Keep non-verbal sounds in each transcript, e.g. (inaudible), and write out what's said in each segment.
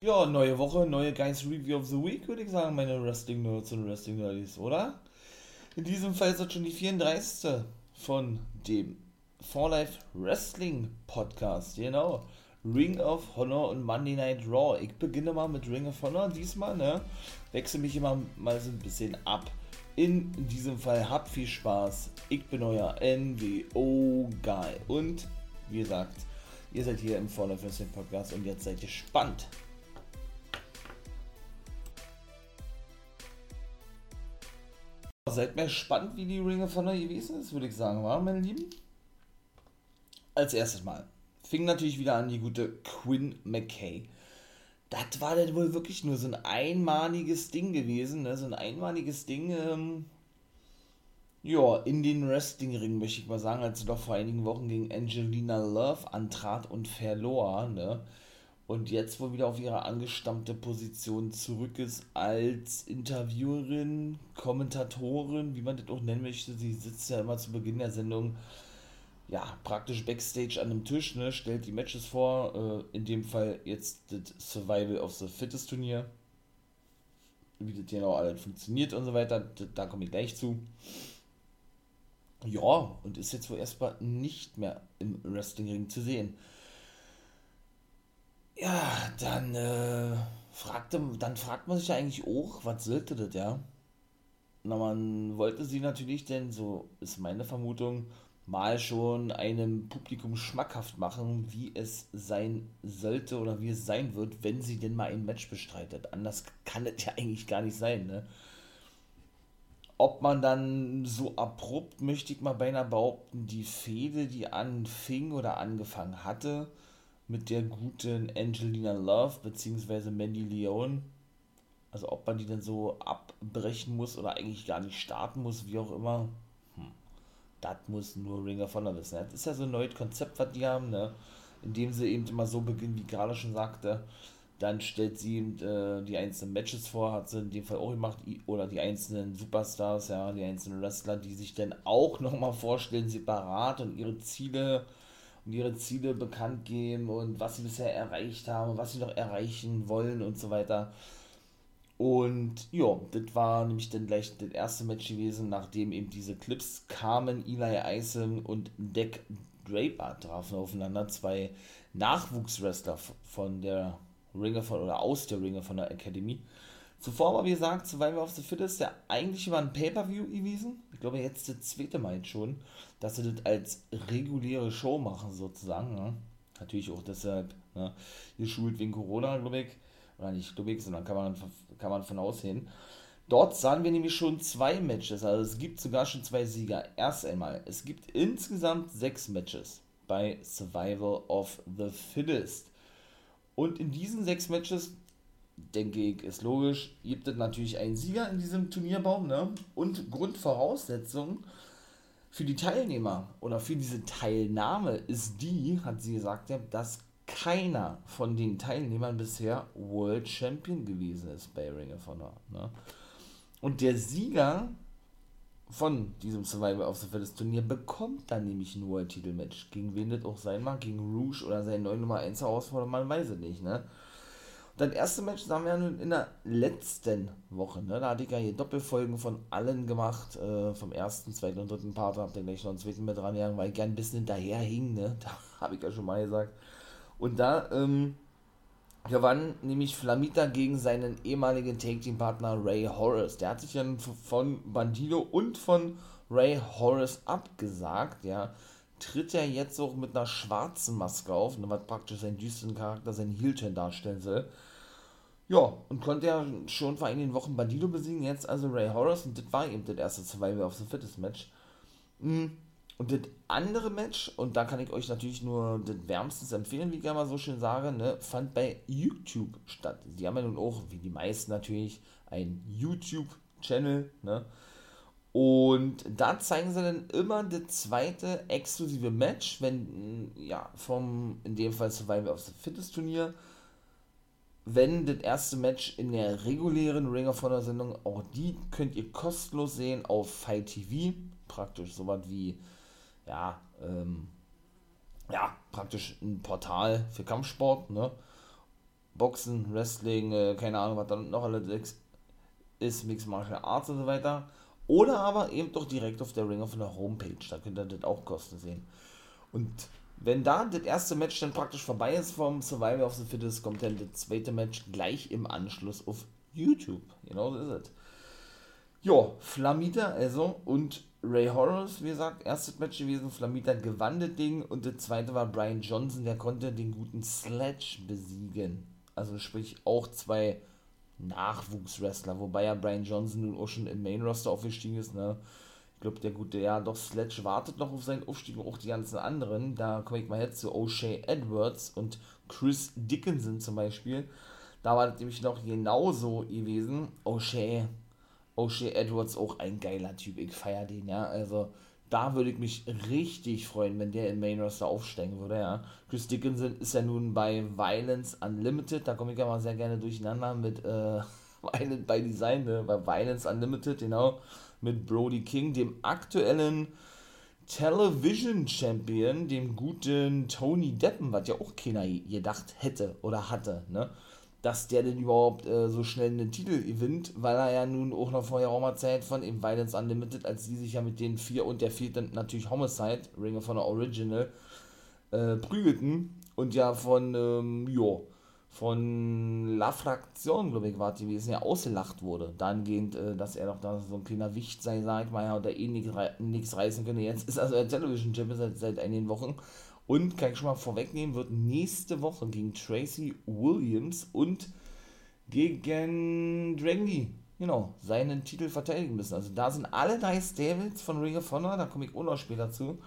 Ja, neue Woche, neue Guys Review of the Week, würde ich sagen, meine Wrestling Nerds und Wrestling Nerdies, oder? In diesem Fall ist das schon die 34. von dem For Life Wrestling Podcast, genau. Ring of Honor und Monday Night Raw. Ich beginne mal mit Ring of Honor diesmal, ne? Wechsle mich immer mal so ein bisschen ab. In diesem Fall habt viel Spaß. Ich bin euer NWO Guy. Und wie gesagt, ihr seid hier im For Life Wrestling Podcast und jetzt seid ihr gespannt. Seid mir gespannt, wie die Ringe von der gewesen ist, würde ich sagen, war, meine Lieben? Als erstes Mal fing natürlich wieder an die gute Quinn McKay. Das war dann wohl wirklich nur so ein einmaliges Ding gewesen, ne? so ein einmaliges Ding, ähm, ja, in den Wrestling-Ring, möchte ich mal sagen, als sie doch vor einigen Wochen gegen Angelina Love antrat und verlor, ne? Und jetzt wohl wieder auf ihre angestammte Position zurück ist als Interviewerin, Kommentatorin, wie man das auch nennen möchte. Sie sitzt ja immer zu Beginn der Sendung ja, praktisch Backstage an einem Tisch, ne, stellt die Matches vor, äh, in dem Fall jetzt das Survival of the Fittest Turnier, wie das genau alles funktioniert und so weiter, da komme ich gleich zu. Ja, und ist jetzt wohl erstmal nicht mehr im Wrestlingring zu sehen. Ja, dann, äh, fragte, dann fragt man sich ja eigentlich auch, was sollte das, ja? Na, man wollte sie natürlich denn, so ist meine Vermutung, mal schon einem Publikum schmackhaft machen, wie es sein sollte oder wie es sein wird, wenn sie denn mal ein Match bestreitet. Anders kann es ja eigentlich gar nicht sein, ne? Ob man dann so abrupt, möchte ich mal beinahe behaupten, die Fehde, die anfing oder angefangen hatte, mit der guten Angelina Love bzw. Mandy Leone. Also ob man die dann so abbrechen muss oder eigentlich gar nicht starten muss, wie auch immer. Hm. Das muss nur Ring of Honor wissen. Das ist ja so ein neues Konzept, was die haben, ne? Indem sie eben immer so beginnen, wie gerade schon sagte. Dann stellt sie eben äh, die einzelnen Matches vor, hat sie in dem Fall auch gemacht, oder die einzelnen Superstars, ja, die einzelnen Wrestler, die sich dann auch nochmal vorstellen, separat und ihre Ziele und ihre Ziele bekannt geben und was sie bisher erreicht haben, was sie noch erreichen wollen und so weiter. Und ja, das war nämlich dann gleich das erste Match gewesen, nachdem eben diese Clips kamen. Eli Eisen und Deck Draper trafen aufeinander. Zwei Nachwuchswrestler von der Ringer von oder aus der Ringer von der Academy. Zuvor war, wie gesagt, Survivor of the Fittest, der eigentlich war ein Pay-Per-View gewesen. Ich glaube, jetzt das zweite Mal schon, dass sie das als reguläre Show machen, sozusagen. Ne? Natürlich auch deshalb ne? geschult wegen Corona, glaube ich. Oder nicht, glaube ich, sondern kann man, kann man von aussehen. Dort sahen wir nämlich schon zwei Matches, also es gibt sogar schon zwei Sieger. Erst einmal, es gibt insgesamt sechs Matches bei Survival of the Fittest. Und in diesen sechs Matches denke ich, ist logisch, gibt es natürlich einen Sieger in diesem Turnierbaum, ne? Und Grundvoraussetzung für die Teilnehmer oder für diese Teilnahme ist die, hat sie gesagt, dass keiner von den Teilnehmern bisher World Champion gewesen ist bei Ring of Honor. Ne? Und der Sieger von diesem Survivor of the Fittest Turnier bekommt dann nämlich ein World Titelmatch. Gegen wen das auch sein mag, gegen Rouge oder seinen neuen Nummer 1 Herausforderer, man weiß es nicht. Ne? Das erste Match haben wir ja nun in der letzten Woche. Ne? Da hatte ich ja hier Doppelfolgen von allen gemacht. Äh, vom ersten, zweiten und dritten Part. Habt ihr gleich noch einen zweiten mit dran gegangen, weil ich gern ein bisschen hinterher hing. Ne? (laughs) Da habe ich ja schon mal gesagt. Und da ähm, gewann nämlich Flamita gegen seinen ehemaligen Take-Team-Partner Ray Horace. Der hat sich dann von Bandido und von Ray Horace abgesagt. Ja tritt er jetzt auch mit einer schwarzen Maske auf, ne, was praktisch seinen düsteren Charakter, seinen Heel-Turn darstellen soll. Ja, und konnte ja schon vor einigen Wochen Bandido besiegen, jetzt also Ray Horace und das war eben das erste Survival of the Fittest Match. Mm, und das andere Match, und da kann ich euch natürlich nur das wärmstens empfehlen, wie ich ja mal so schön sage, ne, fand bei YouTube statt. Die haben ja nun auch, wie die meisten natürlich, einen YouTube-Channel, ne? Und da zeigen sie dann immer das zweite exklusive Match, wenn, ja, vom, in dem Fall Survivor of the Fittest Turnier, wenn das erste Match in der regulären Ring of Honor Sendung, auch die könnt ihr kostenlos sehen auf Fight TV, praktisch sowas wie, ja, ähm, ja, praktisch ein Portal für Kampfsport, ne, Boxen, Wrestling, äh, keine Ahnung, was da noch alles ist, Mixed Martial Arts und so weiter. Oder aber eben doch direkt auf der Ring of der Homepage, da könnt ihr das auch kosten sehen. Und wenn da das erste Match dann praktisch vorbei ist vom Survival of the Fittest, kommt dann das zweite Match gleich im Anschluss auf YouTube. Genau so ist es. Ja, Flamita also und Ray Horrors, wie gesagt, erstes Match gewesen. Flamita gewann das Ding und das zweite war Brian Johnson, der konnte den guten Sledge besiegen. Also sprich auch zwei Nachwuchswrestler, wobei ja Brian Johnson nun auch schon im Main Roster aufgestiegen ist, ne? Ich glaube, der gute, ja, doch, Sledge wartet noch auf seinen Aufstieg und auch die ganzen anderen. Da komme ich mal jetzt zu O'Shea Edwards und Chris Dickinson zum Beispiel. Da war das nämlich noch genauso gewesen. O'Shea, O'Shea Edwards auch ein geiler Typ. Ich feiere den, ja. Also, da würde ich mich richtig freuen, wenn der in Main Roster aufsteigen würde, ja. Chris Dickinson ist ja nun bei Violence Unlimited. Da komme ich ja mal sehr gerne durcheinander mit äh, (laughs) Violent Design, ne? Bei Violence Unlimited, genau mit Brody King, dem aktuellen Television Champion, dem guten Tony Deppen, was ja auch keiner gedacht hätte oder hatte, ne? Dass der denn überhaupt äh, so schnell einen Titel gewinnt, weil er ja nun auch noch vorher auch mal Zeit von eben Violence Unlimited, als sie sich ja mit den vier und der vierte natürlich Homicide, Ringer von der Original, äh, prügelten und ja von, ähm, jo, von La Fraktion, glaube ich, war es gewesen, ja ausgelacht wurde. Dahingehend, äh, dass er doch da so ein kleiner Wicht sei, sag ich mal, ja, da eh nichts reißen könne. Jetzt ist also der Television Champion seit, seit einigen Wochen. Und kann ich schon mal vorwegnehmen, wird nächste Woche gegen Tracy Williams und gegen Drangy, genau, seinen Titel verteidigen müssen. Also da sind alle Dice Devils von Ring of Honor, da komme ich auch noch später zu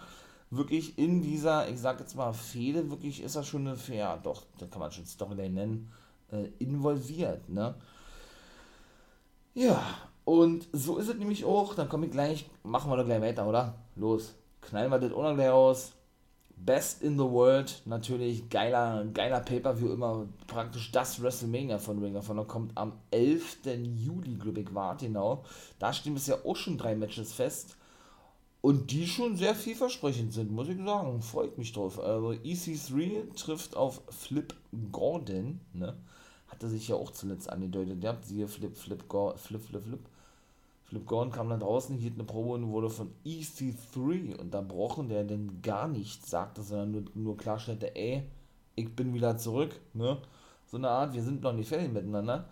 wirklich in dieser, ich sag jetzt mal, Fehde, wirklich ist er schon eine, ja doch, da kann man schon Storyline nennen, äh, involviert, ne? Ja, und so ist es nämlich auch, dann komme ich gleich, machen wir doch gleich weiter, oder? Los, knallen wir das auch noch gleich aus. Best in the World, natürlich geiler, geiler Pay-Per-View, immer praktisch das WrestleMania von Ring of Honor, kommt am 11. Juli, glaube ich, war genau. Da stehen bisher auch schon drei Matches fest. Und die schon sehr vielversprechend sind, muss ich sagen. Freut mich drauf. Also EC3 trifft auf Flip Gordon, ne? Hatte sich ja auch zuletzt angedeutet. Der hat siehe Flip, Flip, Flip, Flip, Flip. Flip Gordon kam dann draußen, hielt eine Probe und wurde von EC3 unterbrochen, der denn gar nichts sagte, sondern nur, nur klarstellte, ey, ich bin wieder zurück, ne? So eine Art, wir sind noch nicht fertig miteinander.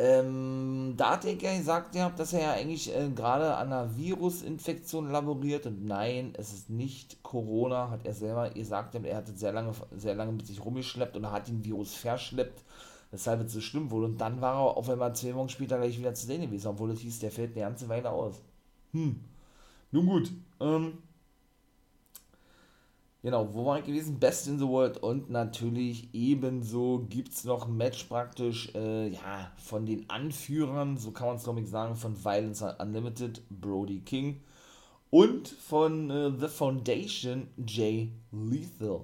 Ähm, da hat er gesagt, ja, dass er ja eigentlich äh, gerade an einer Virusinfektion laboriert und nein, es ist nicht Corona, hat er selber gesagt, er hat es sehr lange, sehr lange mit sich rumgeschleppt und hat den Virus verschleppt, weshalb es so schlimm wurde. Und dann war er auf einmal zwei Wochen später gleich wieder zu sehen gewesen, obwohl es hieß, der fällt eine ganze Weile aus. Hm. Nun gut, ähm, Genau, wo war ich gewesen? Best in the World. Und natürlich ebenso gibt es noch ein Match praktisch, äh, ja, von den Anführern, so kann man es glaube ich sagen, von Violence Unlimited, Brody King. Und von äh, The Foundation, Jay Lethal.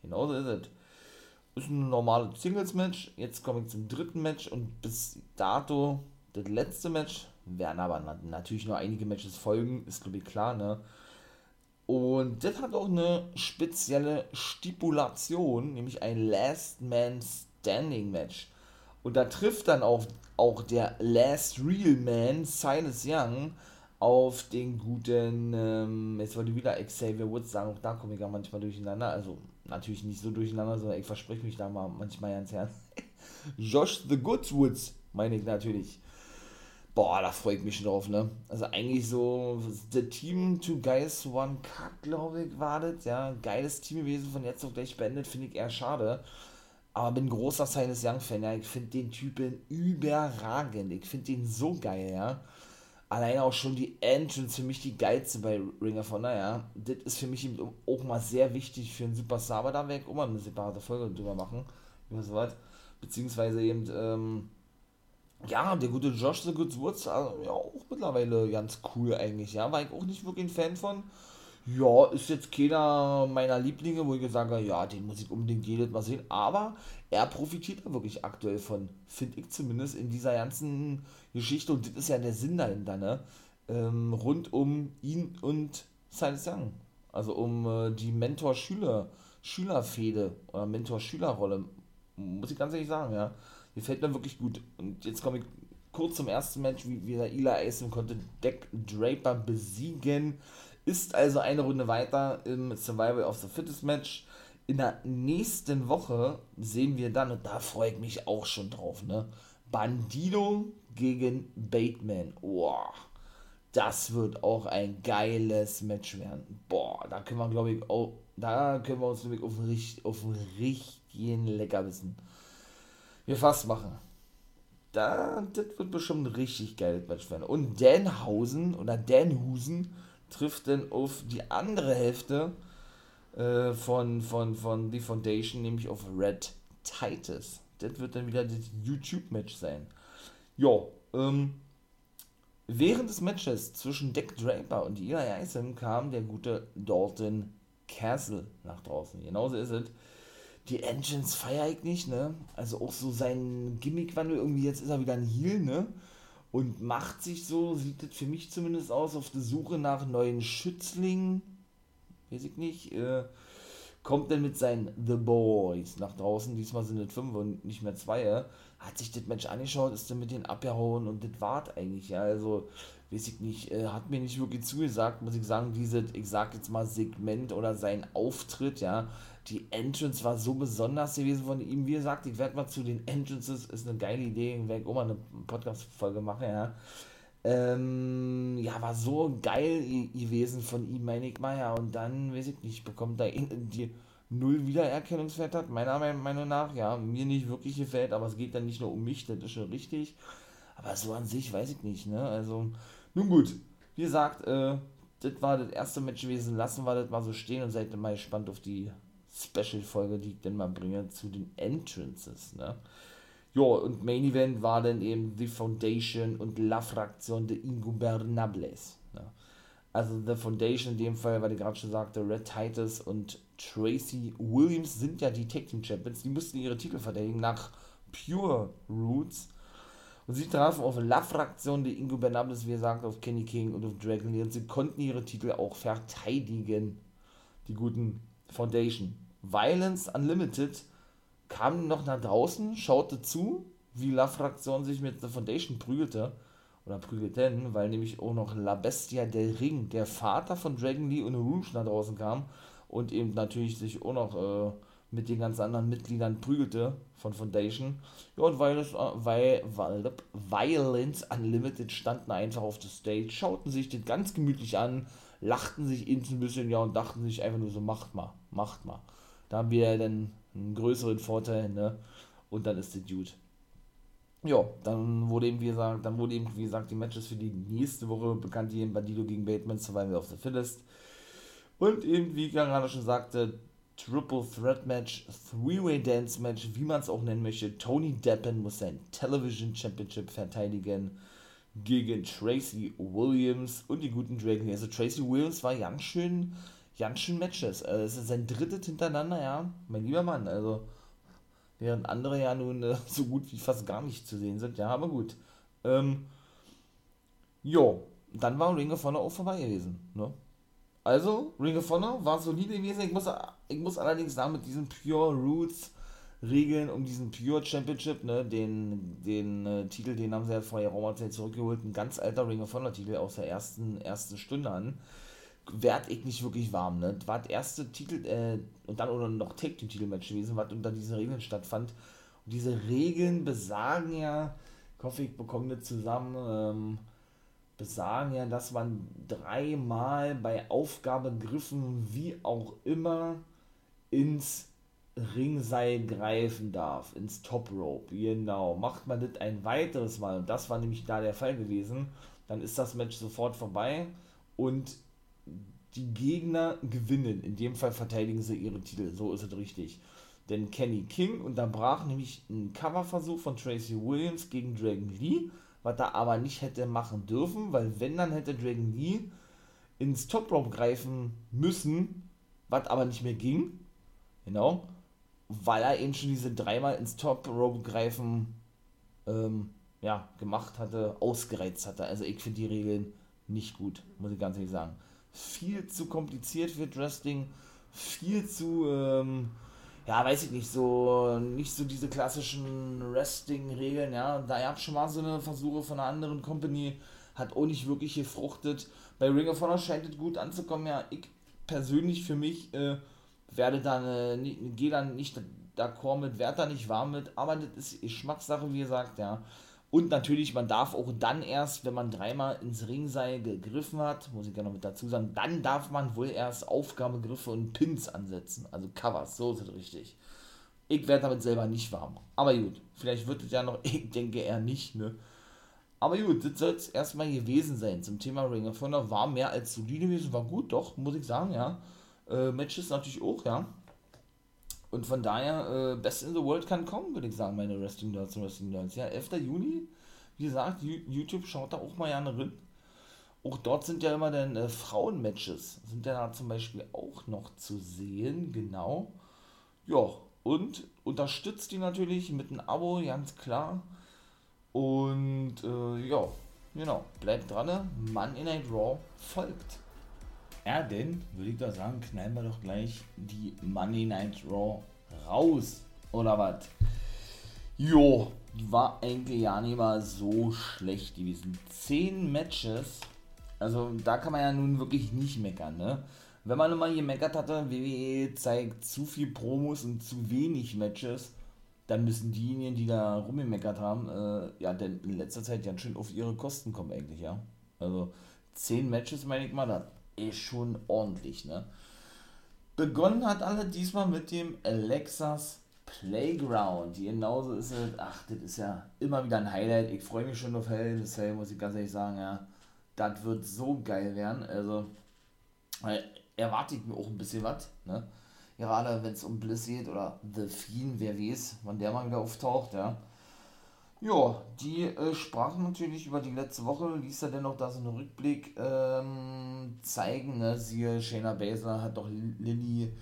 Genau so ist es. Ist ein normales Singles-Match. Jetzt komme ich zum dritten Match und bis dato das letzte Match. Werden aber natürlich noch einige Matches folgen, ist glaube ich klar, ne? Und das hat auch eine spezielle Stipulation, nämlich ein Last Man Standing Match. Und da trifft dann auch, auch der Last Real Man, Silas Young, auf den guten, ähm, jetzt wollte ich wieder Xavier Woods sagen, auch da komme ich ja manchmal durcheinander. Also natürlich nicht so durcheinander, sondern ich verspreche mich da mal manchmal ganz Herz. (laughs) Josh the Goods Woods, meine ich natürlich. Boah, da freue ich mich schon drauf, ne? Also eigentlich so, The Team Two Guys One Cut, glaube ich, war das, ja. Geiles Team gewesen, von jetzt auf gleich beendet, finde ich eher schade. Aber bin großer Silas Young-Fan, ja. Ich finde den Typen überragend. Ich finde den so geil, ja. Alleine auch schon die Entrance für mich die geilste bei Ring of Honor, ja. Das ist für mich auch mal sehr wichtig für einen Superstar, aber da werde ich auch mal eine separate Folge drüber machen. Über sowas. Beziehungsweise eben, ähm, ja, der gute Josh The Good Woods, also, ja, auch mittlerweile ganz cool eigentlich, ja, war ich auch nicht wirklich ein Fan von. Ja, ist jetzt keiner meiner Lieblinge, wo ich gesagt habe, ja, den muss ich unbedingt jedes Mal sehen, aber er profitiert da wirklich aktuell von, finde ich zumindest, in dieser ganzen Geschichte, und das ist ja der Sinn dahinter, ne, ähm, rund um ihn und Silas Young, also um äh, die Mentor-Schüler, Schülerfehde oder Mentor-Schülerrolle Muss ich ganz ehrlich sagen, ja. Gefällt mir wirklich gut. Und jetzt komme ich kurz zum ersten Match, wie, wie der Eli Eisen konnte Deck Draper besiegen. Ist also eine Runde weiter im Survival of the Fittest Match. In der nächsten Woche sehen wir dann, und da freue ich mich auch schon drauf, ne? Bandido gegen Bateman. Boah, das wird auch ein geiles Match werden. Boah, da können wir, glaube ich, auch, da können wir uns nämlich auf, auf einen richtigen Leckerbissen wir fast machen. Da, das wird bestimmt ein richtig geiles Match werden. Und Danhausen oder Danhusen trifft dann auf die andere Hälfte äh, von, von, von The Foundation, nämlich auf Red Titus. Das wird dann wieder das YouTube-Match sein. Ja, ähm, während des Matches zwischen Deck Draper und Eli Isom kam der gute Dalton Castle nach draußen. Genauso ist es die Engines feiere ich nicht, ne? Also auch so sein Gimmickwandel, irgendwie jetzt ist er wieder ein Heal, ne? Und macht sich so, sieht das für mich zumindest aus, auf der Suche nach neuen Schützlingen. Weiß ich nicht. Äh, kommt dann mit seinen The Boys nach draußen. Diesmal sind es fünf und nicht mehr zwei. Hat sich das Match angeschaut, ist dann mit denen abgehauen und das wart eigentlich, ja. Also, weiß ich nicht, äh, hat mir nicht wirklich zugesagt, muss ich sagen, dieses, ich sag jetzt mal Segment oder sein Auftritt, ja die Entrance war so besonders gewesen von ihm. Wie gesagt, ich werde mal zu den Entrances, ist eine geile Idee, ich werde auch mal eine Podcast-Folge machen, ja. Ähm, ja, war so geil gewesen von ihm, meine ich mal, ja. Und dann, weiß ich nicht, bekommt er die null Wiedererkennungswert hat, meiner Meinung nach, ja, mir nicht wirklich gefällt, aber es geht dann nicht nur um mich, das ist schon richtig. Aber so an sich weiß ich nicht, ne? Also, nun gut, wie gesagt, äh, das war das erste Match gewesen, lassen wir das mal so stehen und seid mal gespannt auf die Special-Folge, die ich dann mal bringe, zu den Entrances, ne? Ja, und Main Event war dann eben The Foundation und La Fraktion de Ingobernables. Ne? Also The Foundation in dem Fall, weil ich gerade schon sagte, Red Titus und Tracy Williams sind ja die Tag Team Champions. Die mussten ihre Titel verteidigen nach Pure Roots. Und sie trafen auf La Fraktion de Ingobernables, wie gesagt, auf Kenny King und auf Dragon Lee. Und sie konnten ihre Titel auch verteidigen. Die guten Foundation. Violence Unlimited kam noch nach draußen, schaute zu, wie La Fraktion sich mit The Foundation prügelte. Oder prügelten, weil nämlich auch noch La Bestia del Ring, der Vater von Dragon Lee und Rouge nach draußen kam und eben natürlich sich auch noch äh, mit den ganz anderen Mitgliedern prügelte von Foundation. Ja, und Violence, äh, Violence Unlimited standen einfach auf der Stage, schauten sich das ganz gemütlich an, lachten sich ins ein bisschen, ja, und dachten sich einfach nur so, macht mal, macht mal. Da haben wir dann einen größeren Vorteil, ne? Und dann ist der Dude. Ja, dann wurde eben, wie gesagt, dann wurde eben, wie gesagt, die Matches für die nächste Woche bekannt, die Bandido gegen Bateman, Survival of the Fittest. Und eben, wie ich gerade schon sagte, Triple Threat Match, Three-Way Dance Match, wie man es auch nennen möchte. Tony Deppen muss sein Television Championship verteidigen gegen Tracy Williams und die guten Dragon. Also Tracy Williams war ganz schön ganz schön Matches. Also es ist sein drittes hintereinander, ja. Mein lieber Mann, also während andere ja nun äh, (laughs) so gut wie fast gar nicht zu sehen sind, ja, aber gut. Ähm, jo, dann war Ring of Honor auch vorbei gewesen, ne? Also, Ring of Honor war solide gewesen. Ich muss, ich muss allerdings sagen, mit diesen Pure Roots Regeln um diesen Pure Championship, ne, den, den äh, Titel, den haben sie ja vor Zeit zurückgeholt, ein ganz alter Ring of Honor Titel aus der ersten, ersten Stunde an werd ich nicht wirklich warm. Ne? War das erste Titel, äh, und dann oder noch Take Team Titelmatch gewesen, was unter diesen Regeln stattfand. Und diese Regeln besagen ja, ich hoffe, ich bekomme das zusammen, ähm, besagen ja, dass man dreimal bei Aufgabegriffen, wie auch immer, ins Ringseil greifen darf, ins Top Rope. Genau. Macht man das ein weiteres Mal, und das war nämlich da der Fall gewesen, dann ist das Match sofort vorbei und die Gegner gewinnen. In dem Fall verteidigen sie ihre Titel. So ist es richtig. Denn Kenny King unterbrach nämlich einen Coverversuch von Tracy Williams gegen Dragon Lee, was er aber nicht hätte machen dürfen, weil wenn dann hätte Dragon Lee ins Top Rope greifen müssen, was aber nicht mehr ging. Genau. Weil er eben schon diese dreimal ins Top Rope greifen ähm, ja, gemacht hatte, ausgereizt hatte. Also ich finde die Regeln nicht gut, muss ich ganz ehrlich sagen viel zu kompliziert wird Wrestling, viel zu, ähm, ja, weiß ich nicht, so, nicht so diese klassischen Wrestling-Regeln, ja. Da gab es schon mal so eine Versuche von einer anderen Company, hat auch nicht wirklich gefruchtet. Bei Ring of Honor scheint es gut anzukommen, ja. Ich persönlich für mich äh, werde dann, äh, gehe dann nicht d'accord mit, werde da nicht warm mit, aber das ist Geschmackssache, wie gesagt, ja. Und natürlich, man darf auch dann erst, wenn man dreimal ins Ringseil gegriffen hat, muss ich ja noch mit dazu sagen, dann darf man wohl erst Aufgabegriffe und Pins ansetzen. Also Covers, so ist es richtig. Ich werde damit selber nicht warm. Aber gut, vielleicht wird es ja noch, (laughs) ich denke eher nicht, ne? Aber gut, das soll es erstmal gewesen sein zum Thema Ring of Honor. War mehr als solide gewesen, war gut, doch, muss ich sagen, ja. Äh, Matches natürlich auch, ja. Und von daher, äh, Best in the World kann kommen, würde ich sagen, meine Wrestling Nerds und Wrestling Nerds. Ja, 11. Juni, wie gesagt, YouTube schaut da auch mal gerne rein. Auch dort sind ja immer dann äh, Frauenmatches, sind ja da zum Beispiel auch noch zu sehen, genau. Ja, und unterstützt die natürlich mit einem Abo, ganz klar. Und äh, ja, genau, bleibt dran, ne? Money Night Raw folgt. Ja, denn, würde ich da sagen, knallen wir doch gleich die Money Night Raw raus. Oder was? Jo, die war eigentlich ja nicht mal so schlecht gewesen. Zehn Matches, also da kann man ja nun wirklich nicht meckern, ne? Wenn man immer gemeckert hatte, WWE zeigt zu viel Promos und zu wenig Matches, dann müssen diejenigen, die da rumgemeckert haben, äh, ja, denn in letzter Zeit ganz schön auf ihre Kosten kommen eigentlich, ja. Also zehn Matches, meine ich mal, das ist schon ordentlich, ne? Begonnen hat alle diesmal mit dem Alexas Playground. Genauso ist es. Ach, das ist ja immer wieder ein Highlight. Ich freue mich schon auf Hell in Cell, muss ich ganz ehrlich sagen, ja. Das wird so geil werden. Also, erwarte ich mir auch ein bisschen was, ne? Gerade wenn es um Bliss geht oder The Fiend, wer weiß, wann der mal wieder auftaucht, ja. Ja, die äh, sprachen natürlich über die letzte Woche, ließ er dennoch da so einen Rückblick ähm, zeigen. Ne? Siehe, Shayna Baszler hat doch Lilly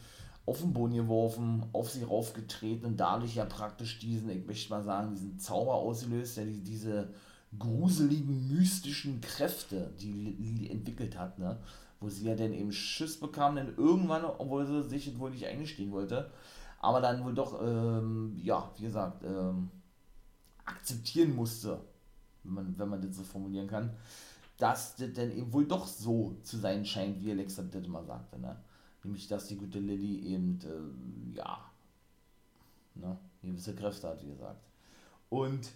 auf den Boden geworfen, auf sie raufgetreten und dadurch ja praktisch diesen, ich möchte mal sagen, diesen Zauber ausgelöst, der die, diese gruseligen, mystischen Kräfte, die Lilly entwickelt hat, ne? wo sie ja dann eben Schiss bekam, denn irgendwann, obwohl sie sich wohl nicht eingestehen wollte, aber dann wohl doch, ähm, ja, wie gesagt, ähm, akzeptieren musste, wenn man, wenn man das so formulieren kann, dass das dann eben wohl doch so zu sein scheint, wie Alexa das immer sagte. Ne? Nämlich, dass die gute Lilly eben, äh, ja, ne, gewisse Kräfte hat, wie gesagt. Und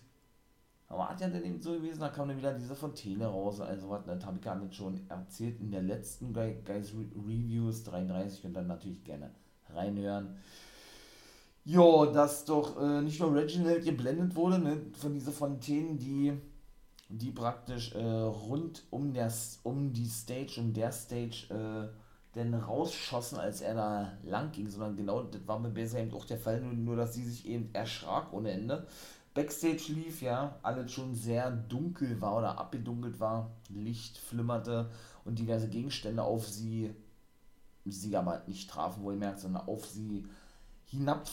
aber hat ja dann eben so gewesen, da kam dann wieder diese Fontäne raus, also was, das habe ich gar nicht schon erzählt in der letzten Guys Reviews 33 und dann natürlich gerne reinhören. Ja, dass doch äh, nicht nur Reginald geblendet wurde ne, von dieser Fontänen, die, die praktisch äh, rund um, der, um die Stage, um der Stage, äh, denn rausschossen, als er da lang ging, sondern genau das war mit Besa eben auch der Fall, nur, nur dass sie sich eben erschrak ohne Ende. Backstage lief, ja, alles schon sehr dunkel war oder abgedunkelt war, Licht flimmerte und diverse Gegenstände auf sie, sie aber nicht trafen, wohlmerkt, sondern auf sie hinab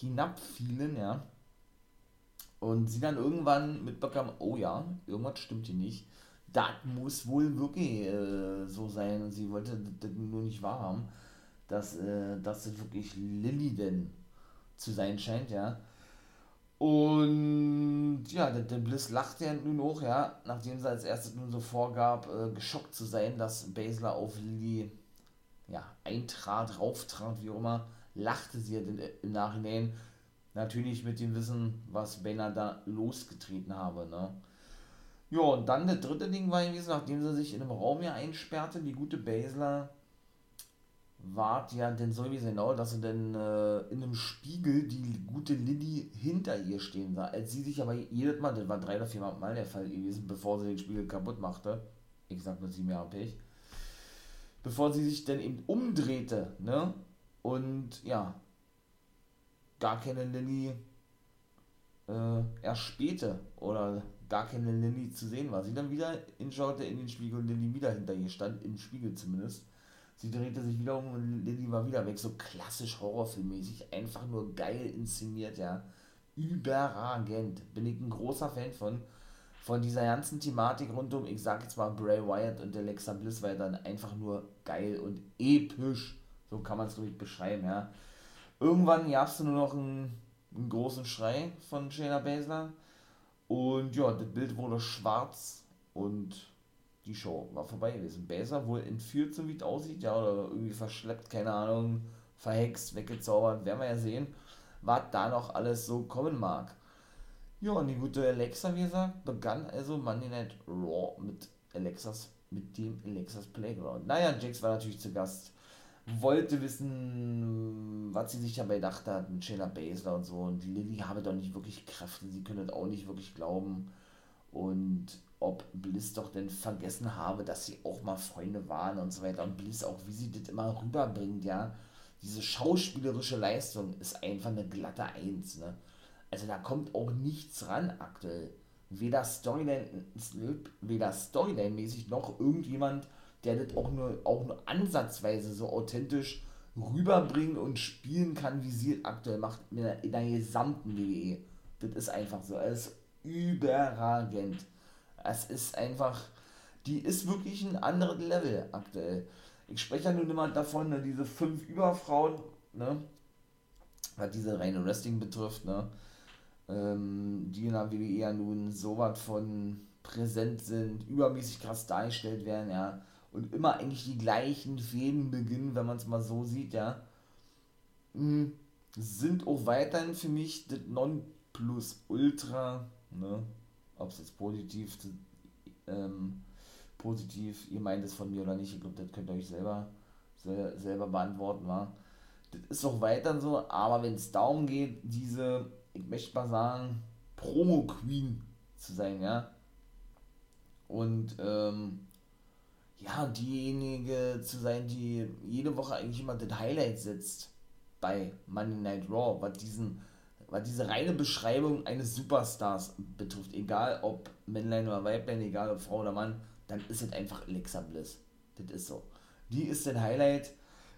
hinabfielen, ja. Und sie dann irgendwann mitbekam, oh ja, irgendwas stimmt hier nicht. Das muss wohl wirklich äh, so sein. Und sie wollte das nur nicht wahrhaben, dass, äh, dass das wirklich Lilly denn zu sein scheint, ja. Und ja, der, der Bliss lachte ja nun auch, ja, nachdem sie als erstes nun so vorgab, äh, geschockt zu sein, dass Basler auf Lilly ja, eintrat, rauftrat, wie auch immer lachte sie halt im Nachhinein. Natürlich mit dem Wissen, was Banner da losgetreten habe. Ne? Ja, und dann das dritte Ding war gewesen, nachdem sie sich in einem Raum hier einsperrte, die gute Basler wart ja denn so wie genau, dass sie dann äh, in einem Spiegel die gute Lilly hinter ihr stehen sah. Als sie sich aber jedes Mal, das war drei oder vier Mal der Fall gewesen, bevor sie den Spiegel kaputt machte. Ich sag nur sieben Jahre Pech. Bevor sie sich dann eben umdrehte, ne? Und ja, gar keine Lilly äh, erspähte oder gar keine Lilly zu sehen war. Sie dann wieder hinschaute in den Spiegel und Lilly wieder hinter ihr stand, im Spiegel zumindest. Sie drehte sich wieder um und Lilly war wieder weg. So klassisch horrorfilmmäßig, einfach nur geil inszeniert, ja. Überragend. Bin ich ein großer Fan von. Von dieser ganzen Thematik rund um, ich sag jetzt mal Bray Wyatt und Alexa Bliss, weil dann einfach nur geil und episch so kann man es, glaube beschreiben, ja. Irgendwann gab es nur noch einen, einen großen Schrei von Shayna Baszler. Und ja, das Bild wurde schwarz und die Show war vorbei gewesen. Baszler wohl entführt, so wie es aussieht, ja, oder irgendwie verschleppt, keine Ahnung, verhext, weggezaubert, werden wir ja sehen, was da noch alles so kommen mag. Ja, und die gute Alexa, wie gesagt, begann also Monday Night Raw mit Alexas, mit dem Alexas Playground. Naja, Jax war natürlich zu Gast wollte wissen, was sie sich dabei dachte hat mit Shayna Baszler und so. Und Lilly habe doch nicht wirklich Kräfte, sie können auch nicht wirklich glauben. Und ob Bliss doch denn vergessen habe, dass sie auch mal Freunde waren und so weiter. Und Bliss auch, wie sie das immer rüberbringt, ja. Diese schauspielerische Leistung ist einfach eine glatte Eins, ne. Also da kommt auch nichts ran aktuell. Weder Storyline, weder Storyline-mäßig noch irgendjemand der das auch nur, auch nur ansatzweise so authentisch rüberbringen und spielen kann, wie sie aktuell macht in der, in der gesamten WWE. Das ist einfach so. Es ist überragend. Es ist einfach, die ist wirklich ein anderes Level aktuell. Ich spreche ja nun immer davon, ne, diese fünf Überfrauen, ne, was diese reine Wrestling betrifft, ne, ähm, die in der WWE ja nun so was von präsent sind, übermäßig krass dargestellt werden, ja und immer eigentlich die gleichen Fäden beginnen, wenn man es mal so sieht, ja, hm, sind auch weiterhin für mich das Nonplusultra, ne, ob es jetzt positiv, ähm, positiv, ihr meint es von mir oder nicht, ich glaube, das könnt ihr euch selber, selber beantworten, war. Das ist auch weiterhin so, aber wenn es darum geht, diese, ich möchte mal sagen, Promo-Queen zu sein, ja, und ähm, ja, diejenige zu sein, die jede Woche eigentlich immer das Highlight setzt bei Monday Night Raw, was diesen was diese reine Beschreibung eines Superstars betrifft, egal ob Männlein oder Weiblein, egal ob Frau oder Mann, dann ist es einfach Alexa Bliss. Das ist so. Die ist ein Highlight,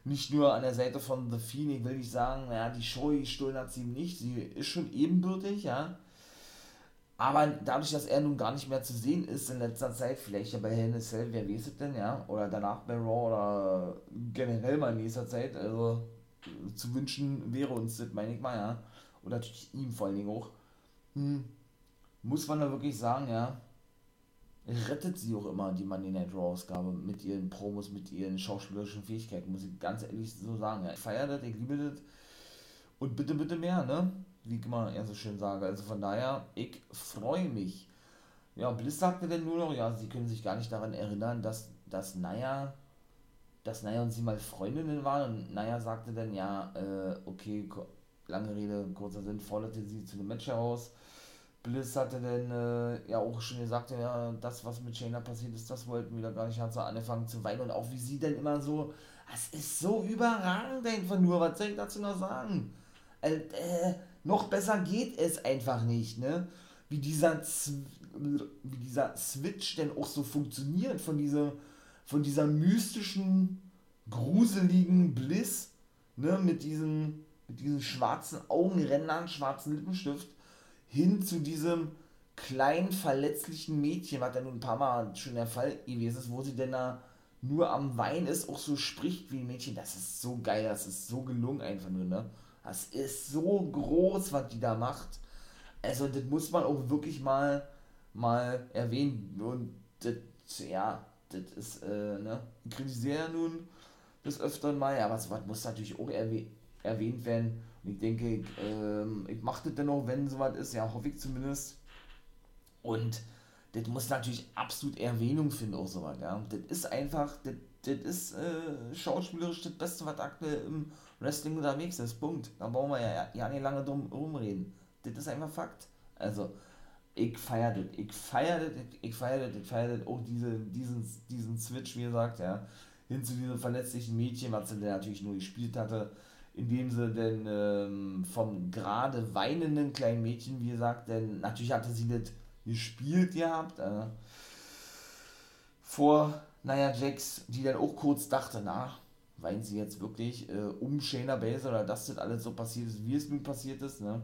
nicht nur an der Seite von The ich will nicht sagen, naja, die Show gestohlen hat sie ihm nicht, sie ist schon ebenbürtig, ja, aber dadurch, dass er nun gar nicht mehr zu sehen ist in letzter Zeit, vielleicht ja bei Hell in a Cell, wer weiß es denn, ja, oder danach bei Raw oder generell mal in nächster Zeit, also zu wünschen wäre uns das, meine ich mal, ja, und natürlich ihm vor allen Dingen auch, hm, muss man da wirklich sagen, ja, rettet sie auch immer die Money Night Raw Ausgabe mit ihren Promos, mit ihren schauspielerischen Fähigkeiten, muss ich ganz ehrlich so sagen, ja, ich feiere das, ich liebe das. Und bitte, bitte mehr, ne, wie immer eher so schön sage. Also von daher, ich freue mich. Ja, Bliss sagte denn nur noch, ja, sie können sich gar nicht daran erinnern, dass, dass Naya, dass Naya und sie mal Freundinnen waren. Und Naya sagte dann, ja, äh, okay, lange Rede, kurzer Sinn, forderte sie zu einem Match heraus. Bliss hatte dann äh, ja auch schon gesagt, ja, das, was mit Shayna passiert ist, das wollten wir da gar nicht. Hat so angefangen zu weinen und auch wie sie dann immer so, das ist so überragend einfach nur, was soll ich dazu noch sagen? Äh, äh, noch besser geht es einfach nicht, ne? Wie dieser, wie dieser Switch denn auch so funktioniert von dieser, von dieser mystischen, gruseligen Bliss, ne? Mit diesen, mit diesen schwarzen Augenrändern, schwarzen Lippenstift, hin zu diesem kleinen, verletzlichen Mädchen, was ja nun ein paar Mal schon der Fall gewesen ist, wo sie denn da nur am Wein ist, auch so spricht wie ein Mädchen. Das ist so geil, das ist so gelungen einfach nur, ne? Das ist so groß, was die da macht. Also, das muss man auch wirklich mal, mal erwähnen. Und das, ja, das ist, äh, ne, ich kritisiere nun des Öfteren mal, ja, aber sowas muss natürlich auch erwäh erwähnt werden. Und ich denke, ich, ähm, ich mache das dann auch, wenn sowas ist, ja, hoffe ich zumindest. Und das muss natürlich absolut Erwähnung finden, auch sowas, ja. Das ist einfach, das, das ist äh, schauspielerisch das Beste, was aktuell im Wrestling unterwegs ist. Punkt. Da brauchen wir ja, ja nicht lange drum rumreden. Das ist einfach Fakt. Also, ich feiere das. Ich feiere das, ich feiere das, ich feiere das. Auch diese, diesen, diesen Switch, wie gesagt, ja. Hin zu diesem verletzlichen Mädchen, was sie natürlich nur gespielt hatte. Indem sie denn ähm, vom gerade weinenden kleinen Mädchen, wie gesagt, denn natürlich hatte sie das gespielt gehabt. Äh, vor, naja, Jax, die dann auch kurz dachte, na, weint sie jetzt wirklich äh, um Shayna Baszler oder dass das alles so passiert ist, wie es nun passiert ist, ne?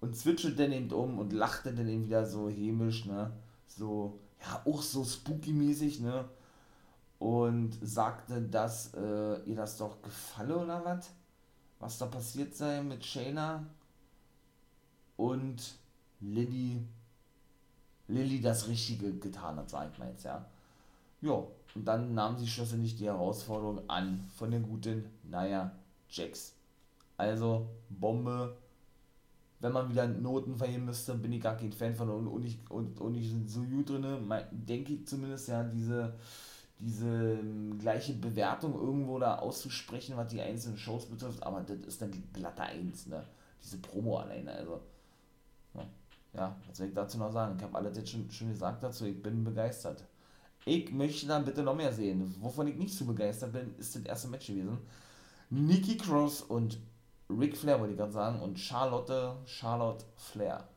Und switcht dann eben um und lachte dann eben wieder so hämisch, ne? So, ja, auch so spooky-mäßig, ne? Und sagte, dass äh, ihr das doch gefalle oder was? was da passiert sei mit Shayna und Lilly, Lilly das Richtige getan hat, sag ich mal jetzt, ja. Ja, und dann nahm sie schlussendlich die Herausforderung an von den guten Naya Jax. Also Bombe. Wenn man wieder Noten verheben müsste, bin ich gar kein Fan von und, und, ich, und, und ich sind so gut drin, denke ich zumindest ja, diese, diese ähm, gleiche Bewertung irgendwo da auszusprechen, was die einzelnen Shows betrifft, aber das ist dann die glatte Eins, ne? Diese Promo alleine, also. Ja, was soll ich dazu noch sagen? Ich habe alles jetzt schon, schon gesagt dazu, ich bin begeistert. Ich möchte dann bitte noch mehr sehen. Wovon ich nicht so begeistert bin, ist das erste Match gewesen. Nikki Cross und Ric Flair, wollte ich gerade sagen, und Charlotte, Charlotte Flair.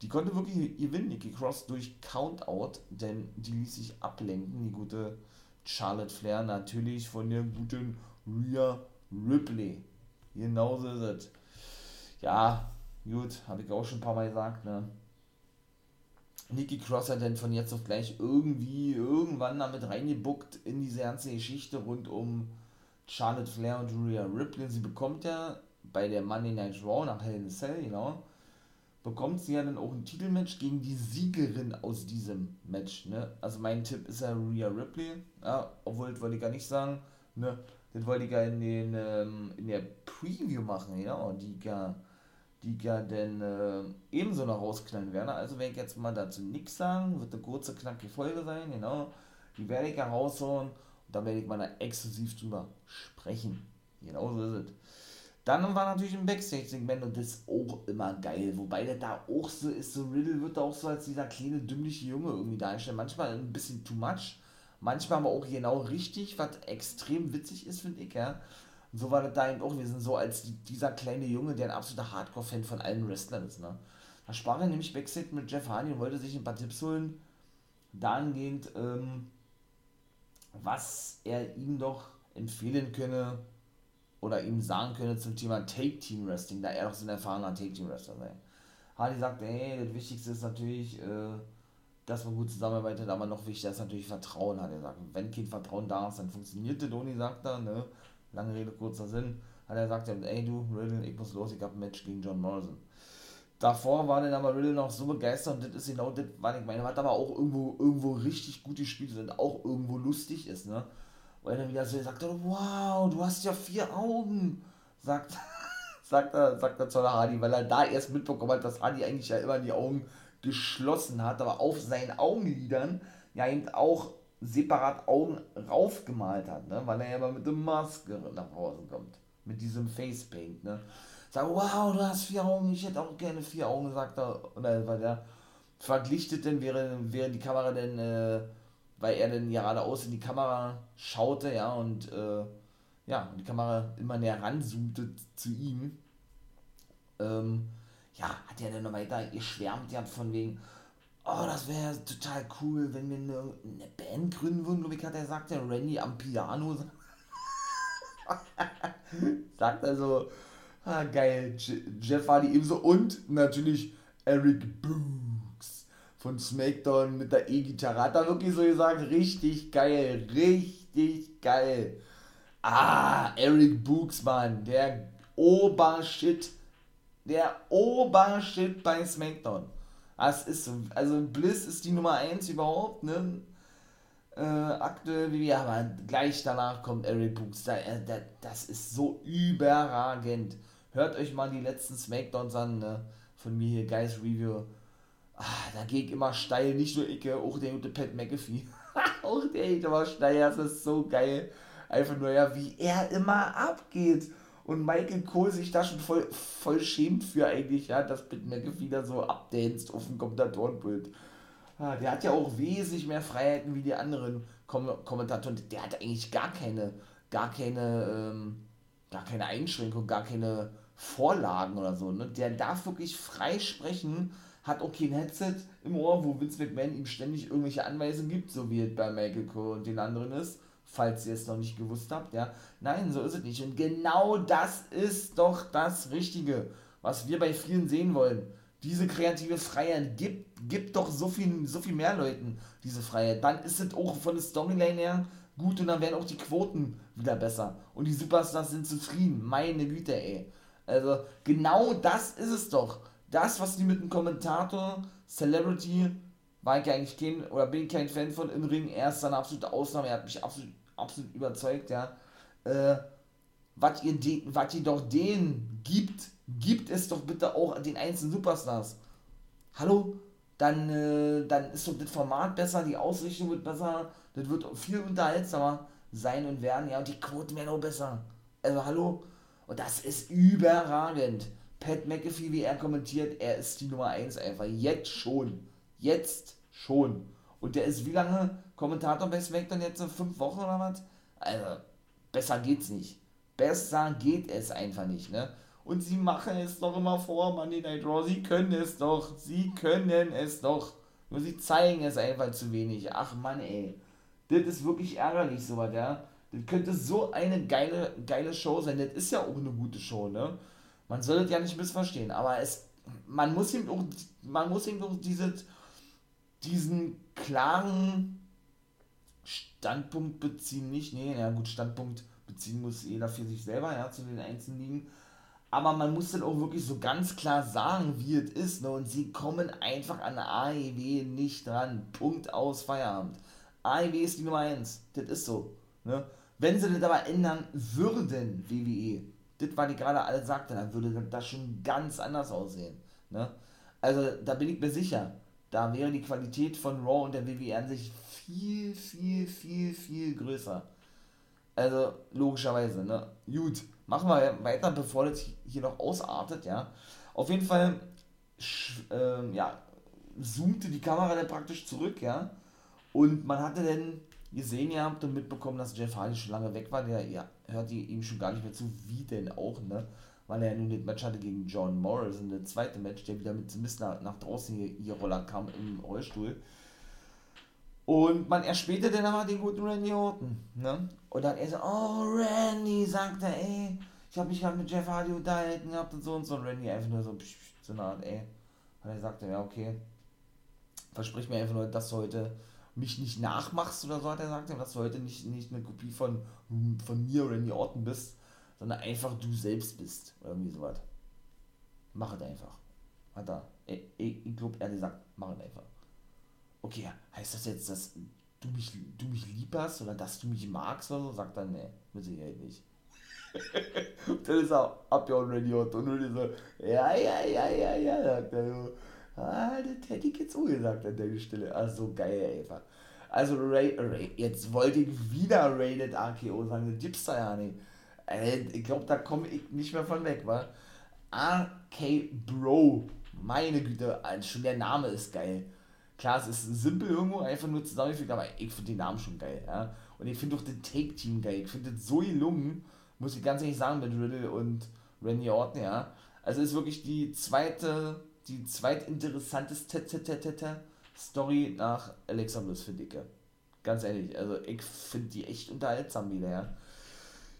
Die konnte wirklich gewinnen, Nikki Cross, durch Countout, denn die ließ sich ablenken, die gute Charlotte Flair, natürlich von der guten Rhea Ripley. Genauso ist es. Ja, gut, habe ich auch schon ein paar Mal gesagt, ne? Nikki Cross hat dann von jetzt auf gleich irgendwie, irgendwann damit reingebuckt in diese ganze Geschichte rund um Charlotte Flair und Rhea Ripley. Sie bekommt ja bei der Monday Night Raw nach Hell in a Cell, genau, bekommt sie ja dann auch ein Titelmatch gegen die Siegerin aus diesem Match. Ne? Also mein Tipp ist ja Rhea Ripley, ja, obwohl das wollte ich gar nicht sagen. Ne? Das wollte ich ja in, den, ähm, in der Preview machen, ja, die ja die ja dann äh, ebenso noch rausknallen werden. Also werde ich jetzt mal dazu nichts sagen, wird eine kurze, knackige Folge sein, genau. Die werde ich ja raushauen und da werde ich mal da exklusiv drüber sprechen. Genau so ist es. Dann war natürlich ein Backstage-Segment und das ist auch immer geil. Wobei der da auch so ist, so Riddle wird auch so als dieser kleine, dümmliche Junge irgendwie darstellen. Manchmal ein bisschen too much, manchmal aber auch genau richtig, was extrem witzig ist, finde ich, ja. Und so war das da eben auch. Wir sind so als dieser kleine Junge, der ein absoluter Hardcore-Fan von allen Wrestlern ist. Ne? Da sprach er nämlich Backstage mit Jeff Hardy und wollte sich ein paar Tipps holen, dahingehend, ähm, was er ihm doch empfehlen könne oder ihm sagen könne zum Thema Take-Team-Wrestling, da er doch so ein erfahrener Take-Team-Wrestler sei. Hardy sagte, hey, das Wichtigste ist natürlich, äh, dass man gut zusammenarbeitet, aber noch wichtiger ist natürlich Vertrauen, hat er gesagt. Wenn kein Vertrauen da ist, dann funktioniert das, Doni sagt er, ne? Lange Rede, kurzer Sinn, hat er gesagt, ey du, Riddle, ich muss los, ich hab ein Match gegen John Morrison. Davor war dann aber Riddle noch so begeistert und das ist genau das, was ich meine, was aber auch irgendwo, irgendwo richtig gut gespielt ist und auch irgendwo lustig ist, ne? Weil er dann wieder so sagt, wow, du hast ja vier Augen, sagt, (laughs) sagt er, sagt er zu Hardy, weil er da erst mitbekommen hat, dass Hardy eigentlich ja immer die Augen geschlossen hat, aber auf seinen Augenlidern ja eben auch separat Augen raufgemalt hat, ne? weil er ja immer mit der Maske nach Hause kommt. Mit diesem Facepaint. Ne? Sag, wow, du hast vier Augen, ich hätte auch gerne vier Augen, sagt er. Dann war der verglichtet denn, während, während die Kamera denn, äh, weil er dann geradeaus in die Kamera schaute, ja, und äh, ja, und die Kamera immer näher ranzoomte zu ihm. Ähm, ja, hat er dann noch weiter geschwärmt, ja, von wegen, oh, das wäre total cool, wenn wir eine, eine Band gründen würden, glaube ich, hat er gesagt, der Randy am Piano. (laughs) sagt also, ah, geil, Jeff Hardy ebenso und natürlich Eric Books von SmackDown mit der E-Gitarre. Hat er wirklich so gesagt, richtig geil, richtig geil. Ah, Eric Books, Mann, der Obershit, der Obershit bei SmackDown. Das ist so. Also Bliss ist die Nummer 1 überhaupt, ne? Äh, aktuell, wie wir, aber gleich danach kommt Eric Books. Da, äh, da, das ist so überragend. Hört euch mal die letzten Smackdowns an, ne? Von mir hier, Guys Review. Ah, da gehe ich immer steil, nicht nur ich, auch der gute Pat McAfee. (laughs) auch der geht immer steil, das ist so geil. Einfach nur, ja, wie er immer abgeht und Michael Cole sich da schon voll, voll schämt für eigentlich, ja, dass Pitt McAfee da so abdanzt auf dem Kommentatorenbild. Ja, der hat ja auch wesentlich mehr Freiheiten wie die anderen Kom Kommentatoren. Der hat eigentlich gar keine, gar keine, ähm, gar keine Einschränkung, gar keine Vorlagen oder so. Ne? Der darf wirklich frei sprechen, hat auch kein Headset im Ohr, wo Vince McMahon ihm ständig irgendwelche Anweisungen gibt, so wie es bei Michael Cole und den anderen ist falls ihr es noch nicht gewusst habt, ja. Nein, so ist es nicht. Und genau das ist doch das Richtige, was wir bei vielen sehen wollen. Diese kreative Freiheit gibt, gibt doch so viel, so viel mehr Leuten diese Freiheit. Dann ist es auch von der Storyline her gut und dann werden auch die Quoten wieder besser. Und die Superstars sind zufrieden. Meine Güte, ey. Also, genau das ist es doch. Das, was die mit dem Kommentator, Celebrity, war ich eigentlich kein, oder bin ich kein Fan von im Ring. Er ist eine absolute Ausnahme. Er hat mich absolut, absolut überzeugt, ja. Äh, was ihr, was ihr doch denen gibt, gibt es doch bitte auch den einzelnen Superstars. Hallo? Dann, äh, dann ist doch das Format besser, die Ausrichtung wird besser, das wird viel unterhaltsamer sein und werden, ja, und die Quoten werden auch besser. Also, hallo? Und das ist überragend. Pat McAfee, wie er kommentiert, er ist die Nummer 1 einfach. Jetzt schon. Jetzt schon. Und der ist wie lange Kommentator bei SmackDown jetzt? Fünf Wochen oder was? Also, besser geht's nicht. Besser geht es einfach nicht, ne? Und sie machen es doch immer vor, Monday Night Raw. Sie können es doch. Sie können es doch. Nur sie zeigen es einfach zu wenig. Ach Mann, ey. Das ist wirklich ärgerlich, sowas, ja. Das könnte so eine geile, geile Show sein. Das ist ja auch eine gute Show, ne? Man soll das ja nicht missverstehen, aber es, man muss ihm auch, man muss ihm auch dieses, diesen klaren Standpunkt beziehen, nicht, nee, ja gut, Standpunkt beziehen muss jeder für sich selber, ja, zu den einzelnen Ligen. Aber man muss dann auch wirklich so ganz klar sagen, wie es ist. Ne? Und sie kommen einfach an AEW nicht dran. Punkt aus Feierabend. AEW ist die Nummer 1. Das ist so. Ne? Wenn sie das aber ändern würden, WWE, das, was ich gerade alle sagte, dann würde das schon ganz anders aussehen. Ne? Also da bin ich mir sicher, da wäre die Qualität von Raw und der WWE an sich viel, viel, viel, viel größer. Also logischerweise, ne? Gut, machen wir weiter, bevor das hier noch ausartet, ja. Auf jeden Fall, äh, ja, zoomte die Kamera dann praktisch zurück, ja. Und man hatte dann gesehen ja, habt und mitbekommen, dass Jeff Hardy schon lange weg war. Der ja, hört ihm schon gar nicht mehr zu, wie denn auch, ne? Weil er nun das Match hatte gegen John Morrison, das zweite Match, der wieder mit zumindest nach, nach draußen hier, hier Roller kam im Rollstuhl. Und man erspähte dann aber den guten Randy Orton, ne? Und dann er so, oh Randy, sagt er, ey, ich habe mich gerade mit Jeff Hardy unterhalten gehabt und so und so. Und Randy einfach nur so, psch, psch, so eine Art, ey. Und er sagte, ja, okay, versprich mir einfach nur, dass du heute mich nicht nachmachst oder so, hat er gesagt, dass du heute nicht, nicht eine Kopie von, von mir, Randy Orton bist, sondern einfach du selbst bist. Oder irgendwie sowas. Mach es einfach. Hat er. Ich, ich, ich glaube, er hat gesagt, mach es einfach. Okay, heißt das jetzt, dass du mich, du mich lieb hast oder dass du mich magst oder so? Sagt er, nee, mit Sicherheit nicht. (laughs) dann ist er abgehauen, Randy Orton. Und so, ja, ja, ja, ja, ja, sagt er so. Ah, das hätte ich jetzt so gesagt an der Stelle. Also geil einfach. Also Ray, Ray, jetzt wollte ich wieder Rated AKO sagen, das gibt's da ja nicht. Äh, ich glaube, da komme ich nicht mehr von weg, wa? RK Bro, meine Güte, schon der Name ist geil. Klar, es ist simpel irgendwo, einfach nur zusammengefügt, aber ich finde den Namen schon geil, ja. Und ich finde auch das Take-Team geil. Ich finde das so gelungen, muss ich ganz ehrlich sagen, mit Riddle und Randy Orton, ja. Also ist wirklich die zweite die zweitinteressanteste Story nach Alexa Bliss, finde ich. Ganz ehrlich, also ich finde die echt unterhaltsam wieder, ja.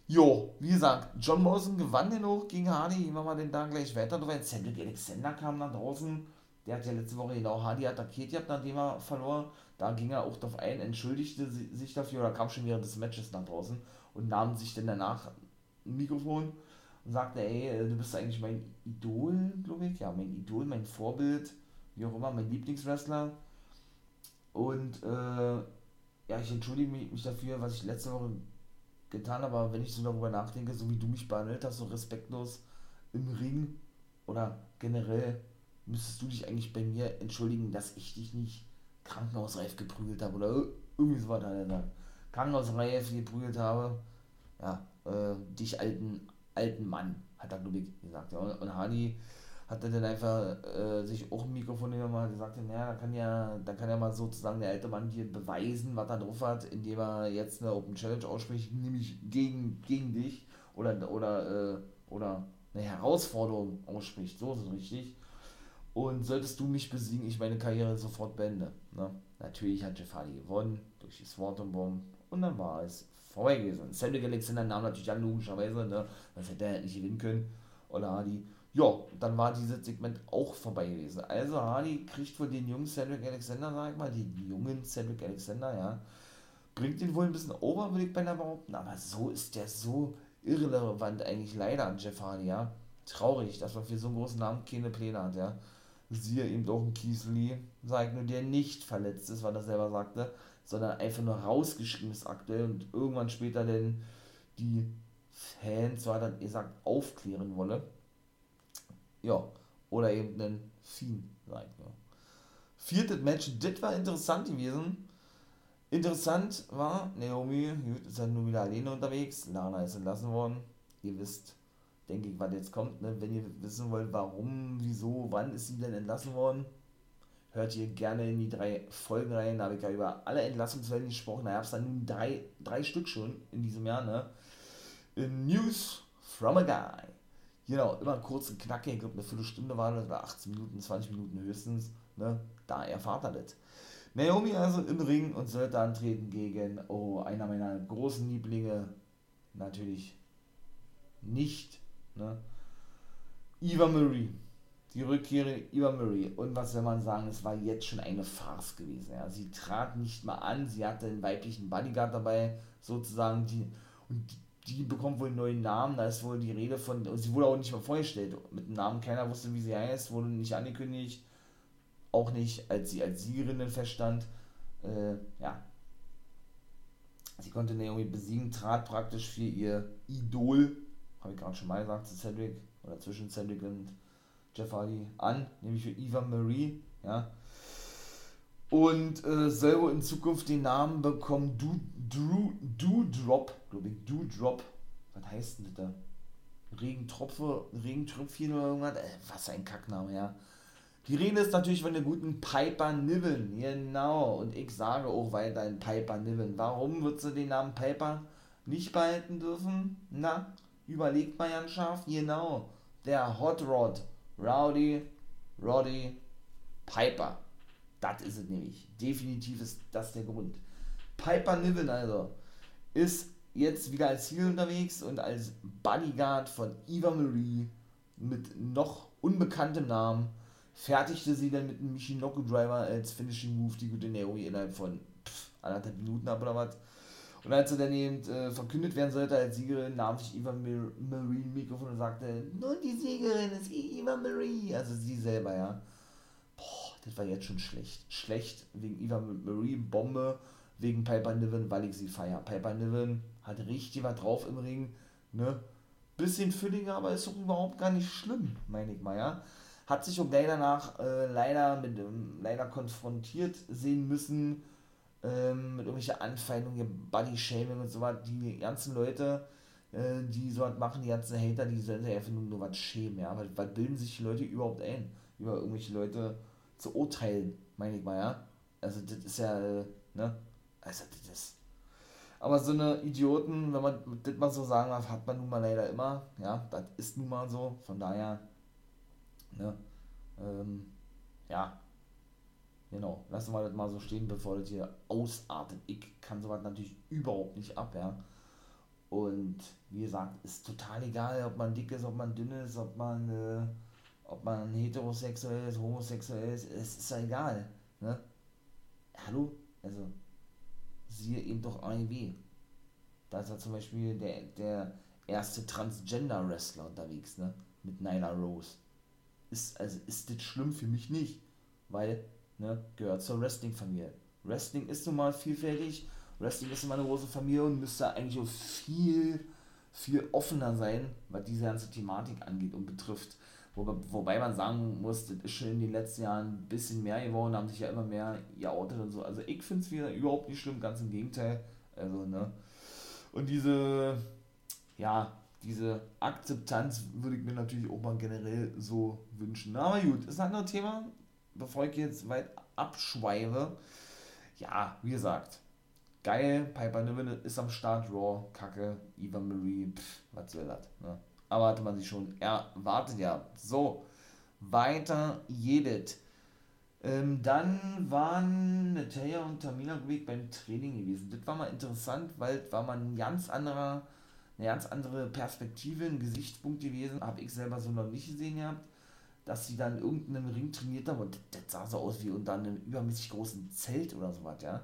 Jo, wie gesagt, John Morrison gewann den hoch gegen Hardy. Immer mal den da gleich weiter drüber. Cedric Alexander kam nach draußen. Der hat ja letzte Woche genau Hardy attackiert gehabt, nachdem er verlor. Da ging er auch darauf ein, entschuldigte sich dafür oder kam schon während des Matches nach draußen und nahm sich dann danach ein Mikrofon und sagte, ey, äh, du bist eigentlich mein Idol, glaube ich, ja, mein Idol, mein Vorbild, wie auch immer, mein Lieblingswrestler. Und äh, ja, ich entschuldige mich dafür, was ich letzte Woche getan habe, aber wenn ich so darüber nachdenke, so wie du mich behandelt hast, so respektlos im Ring oder generell, müsstest du dich eigentlich bei mir entschuldigen, dass ich dich nicht krankenhausreif geprügelt habe oder irgendwie so er gesagt. Krankenhausreif geprügelt habe, ja, äh, dich alten alten Mann, hat er, glaube ich, gesagt. Ja. Und Hani hat dann einfach äh, sich auch ein Mikrofon genommen und gesagt, naja, da kann ja, da kann ja mal sozusagen der alte Mann hier beweisen, was er drauf hat, indem er jetzt eine Open Challenge ausspricht, nämlich gegen, gegen dich oder, oder, äh, oder eine Herausforderung ausspricht, so ist es richtig. Und solltest du mich besiegen, ich meine Karriere sofort beende. Ne? Natürlich hat Jeff Hardy gewonnen durch die Swarton Bomb und dann war es vorbei gewesen. Cedric Alexander nahm natürlich an, logischerweise, ne? das hätte er nicht gewinnen können. Oder Hardy. Ja, dann war dieses Segment auch vorbei gewesen. Also Hardy kriegt wohl den jungen Cedric Alexander, sag ich mal, den jungen Cedric Alexander, ja, bringt ihn wohl ein bisschen over, würde ich beinahe behaupten, aber so ist der so irrelevant eigentlich leider, Jeff Hardy, ja. Traurig, dass man für so einen großen Namen keine Pläne hat, ja. Siehe eben auch ein Kiesli, sagt nur, der nicht verletzt ist, weil er selber sagte, sondern einfach nur rausgeschrieben ist aktuell und irgendwann später denn die Fans, hat er gesagt, aufklären wolle. Ja, oder eben einen Fiend, sagt nur. Viertes Match, das war interessant gewesen. Interessant war, Naomi gut, ist halt nur wieder alleine unterwegs. Lana ist entlassen worden. Ihr wisst, denke ich, was jetzt kommt. Ne? Wenn ihr wissen wollt, warum, wieso, wann ist sie denn entlassen worden, hört ihr gerne in die drei Folgen rein. Da habe ich ja über alle Entlassungswellen gesprochen. Da gab es dann drei, drei Stück schon in diesem Jahr. Ne? In News from a Guy. Genau, immer kurz und knackig. Ich glaube, eine Viertelstunde war das, oder 18 Minuten, 20 Minuten höchstens. Ne? Da erfahrt er das. Naomi also im Ring und sollte antreten gegen, oh, einer meiner großen Lieblinge, natürlich nicht, ne? Eva Marie. Die Rückkehre Eva Marie. Und was soll man sagen, es war jetzt schon eine Farce gewesen. Ja. Sie trat nicht mal an, sie hatte einen weiblichen Bodyguard dabei, sozusagen, die, und die, die bekommt wohl einen neuen Namen, da ist wohl die Rede von, sie wurde auch nicht mal vorgestellt, mit dem Namen, keiner wusste, wie sie heißt, wurde nicht angekündigt, auch nicht, als sie als Siegerin feststand. Äh, ja. Sie konnte Naomi besiegen, trat praktisch für ihr Idol, habe ich gerade schon mal gesagt, zu Cedric, oder zwischen Cedric und Jeff Hardy an, nämlich für Eva Marie, ja. Und äh, selber in Zukunft den Namen bekommen du, Drew, Dewdrop, glaube ich, Dewdrop. Was heißt denn das da? Regentropfe, Regentröpfchen oder irgendwas? Äh, was ein Kackname, ja. Die Rede ist natürlich von der guten Piper Niven, genau. Und ich sage auch weiterhin Piper Niven. Warum wird sie den Namen Piper nicht behalten dürfen? Na, überlegt mal ganz scharf. Genau, der Hot Rod, Rowdy, Roddy, Piper. Das ist es nämlich. Definitiv ist das der Grund. Piper Niven also ist jetzt wieder als Ziel unterwegs und als Bodyguard von Eva Marie mit noch unbekanntem Namen fertigte sie dann mit einem Michinoku Driver als Finishing Move die gute Naomi innerhalb von pff, anderthalb Minuten ab oder was. Und als sie dann eben äh, verkündet werden sollte als Siegerin, nahm sich Eva Marie Mikrofon und sagte, nun die Siegerin ist Eva Marie. Also sie selber, ja. Boah, das war jetzt schon schlecht. Schlecht wegen Eva Marie, Bombe, wegen Piper Niven, weil ich sie feier. Piper Niven hat richtig was drauf im Ring, ne. Bisschen fülliger, aber ist doch überhaupt gar nicht schlimm, meine ich mal, ja hat sich auch gleich danach äh, leider mit ähm, leider konfrontiert sehen müssen ähm, mit irgendwelchen Anfeindungen, Body-Shaming und so was. Die ganzen Leute, äh, die so was machen, die ganzen Hater, die sollen sich einfach nur, was schämen, ja. Weil, weil bilden sich die Leute überhaupt ein, über irgendwelche Leute zu urteilen, meine ich mal, ja. Also das ist ja, äh, ne? Also das ist. Aber so eine Idioten, wenn man das mal so sagen darf, hat man nun mal leider immer, ja, das ist nun mal so. Von daher Ne? Ähm, ja, genau. Lassen wir das mal so stehen, bevor das hier ausartet. Ich kann sowas natürlich überhaupt nicht ab, ja. Und wie gesagt, ist total egal, ob man dick ist, ob man dünn ist, ob man, äh, ob man heterosexuell ist, homosexuell ist, es ist ja egal. Ne? Hallo? Also, siehe eben doch AEW. Da ist ja zum Beispiel der, der erste Transgender-Wrestler unterwegs, ne? Mit Nyla Rose ist, also ist das schlimm für mich nicht, weil, ne, gehört zur Wrestling-Familie. Wrestling ist nun mal vielfältig, Wrestling ist immer eine große Familie und müsste eigentlich auch viel, viel offener sein, was diese ganze Thematik angeht und betrifft. Wobei, wobei man sagen muss, das ist schon in den letzten Jahren ein bisschen mehr geworden, haben sich ja immer mehr geoutet und so. Also ich finde es wieder überhaupt nicht schlimm, ganz im Gegenteil. Also, ne. Und diese, ja, diese Akzeptanz würde ich mir natürlich auch mal generell so wünschen. Aber gut, ist ein anderes Thema, bevor ich jetzt weit abschweife. Ja, wie gesagt, geil, Piper Niven ist am Start, Raw, Kacke, Eva Marie, pff, was soll das, ne? Aber hatte man sich schon erwartet, ja. So, weiter jedet. Ähm, dann waren Natalia und Tamina Weg beim Training gewesen. Das war mal interessant, weil das war mal ein ganz anderer eine ganz andere Perspektive, ein Gesichtspunkt gewesen. Habe ich selber so noch nicht gesehen gehabt, dass sie dann irgendeinem Ring trainiert haben und das, sah so aus wie unter einem übermäßig großen Zelt oder sowas, ja.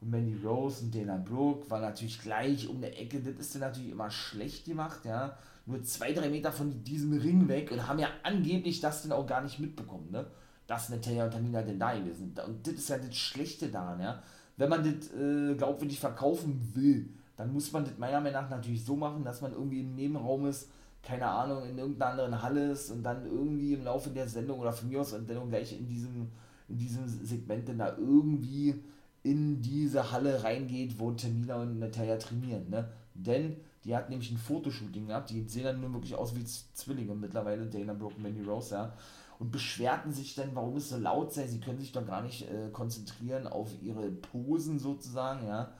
und Mandy Rose und Dana Brooke war natürlich gleich um der Ecke. Das ist dann natürlich immer schlecht gemacht, ja. Nur zwei, drei Meter von diesem Ring weg und haben ja angeblich das dann auch gar nicht mitbekommen, ne? Dass Natalia und Tamina denn da gewesen sind. Und das ist ja das Schlechte daran, ja. Wenn man das äh, glaubwürdig verkaufen will, dann muss man das meiner Meinung nach natürlich so machen, dass man irgendwie im Nebenraum ist, keine Ahnung, in irgendeiner anderen Halle ist und dann irgendwie im Laufe der Sendung oder von mir aus und dann gleich in diesem, in diesem Segment dann da irgendwie in diese Halle reingeht, wo Tamina und Natalia trainieren. Ne? Denn die hat nämlich ein Fotoshooting gehabt, die sehen dann nur wirklich aus wie Zwillinge mittlerweile, Dana Brooke und Mandy Rose, ja. Und beschwerten sich dann, warum es so laut sei. Sie können sich doch gar nicht äh, konzentrieren auf ihre Posen sozusagen, ja.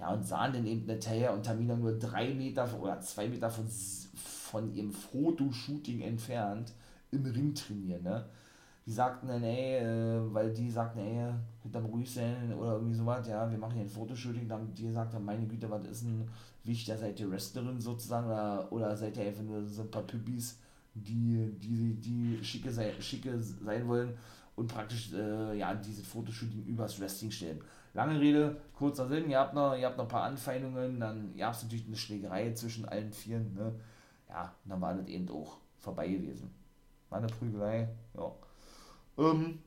Ja, und sahen dann eben Natalia und Tamina nur drei Meter oder zwei Meter von, von ihrem Fotoshooting entfernt im Ring trainieren, ne die sagten dann, ey, äh, weil die sagten, ey, hinterm Rüschen oder irgendwie sowas, ja, wir machen hier ein Fotoshooting, dann die gesagt haben, meine Güte, was ist denn wichtig, seid ihr Wrestlerin sozusagen oder, oder seid ihr einfach nur so ein paar Püppis, die, die, die schicke, sei, schicke sein wollen und praktisch, äh, ja, dieses Fotoshooting übers Wrestling stellen. Lange Rede, kurzer Sinn, ihr habt noch, ihr habt noch ein paar Anfeindungen, dann gab es natürlich eine Schlägerei zwischen allen Vieren, ne, ja, dann war das eben auch vorbei gewesen. War eine Prügelei, ja. Ähm,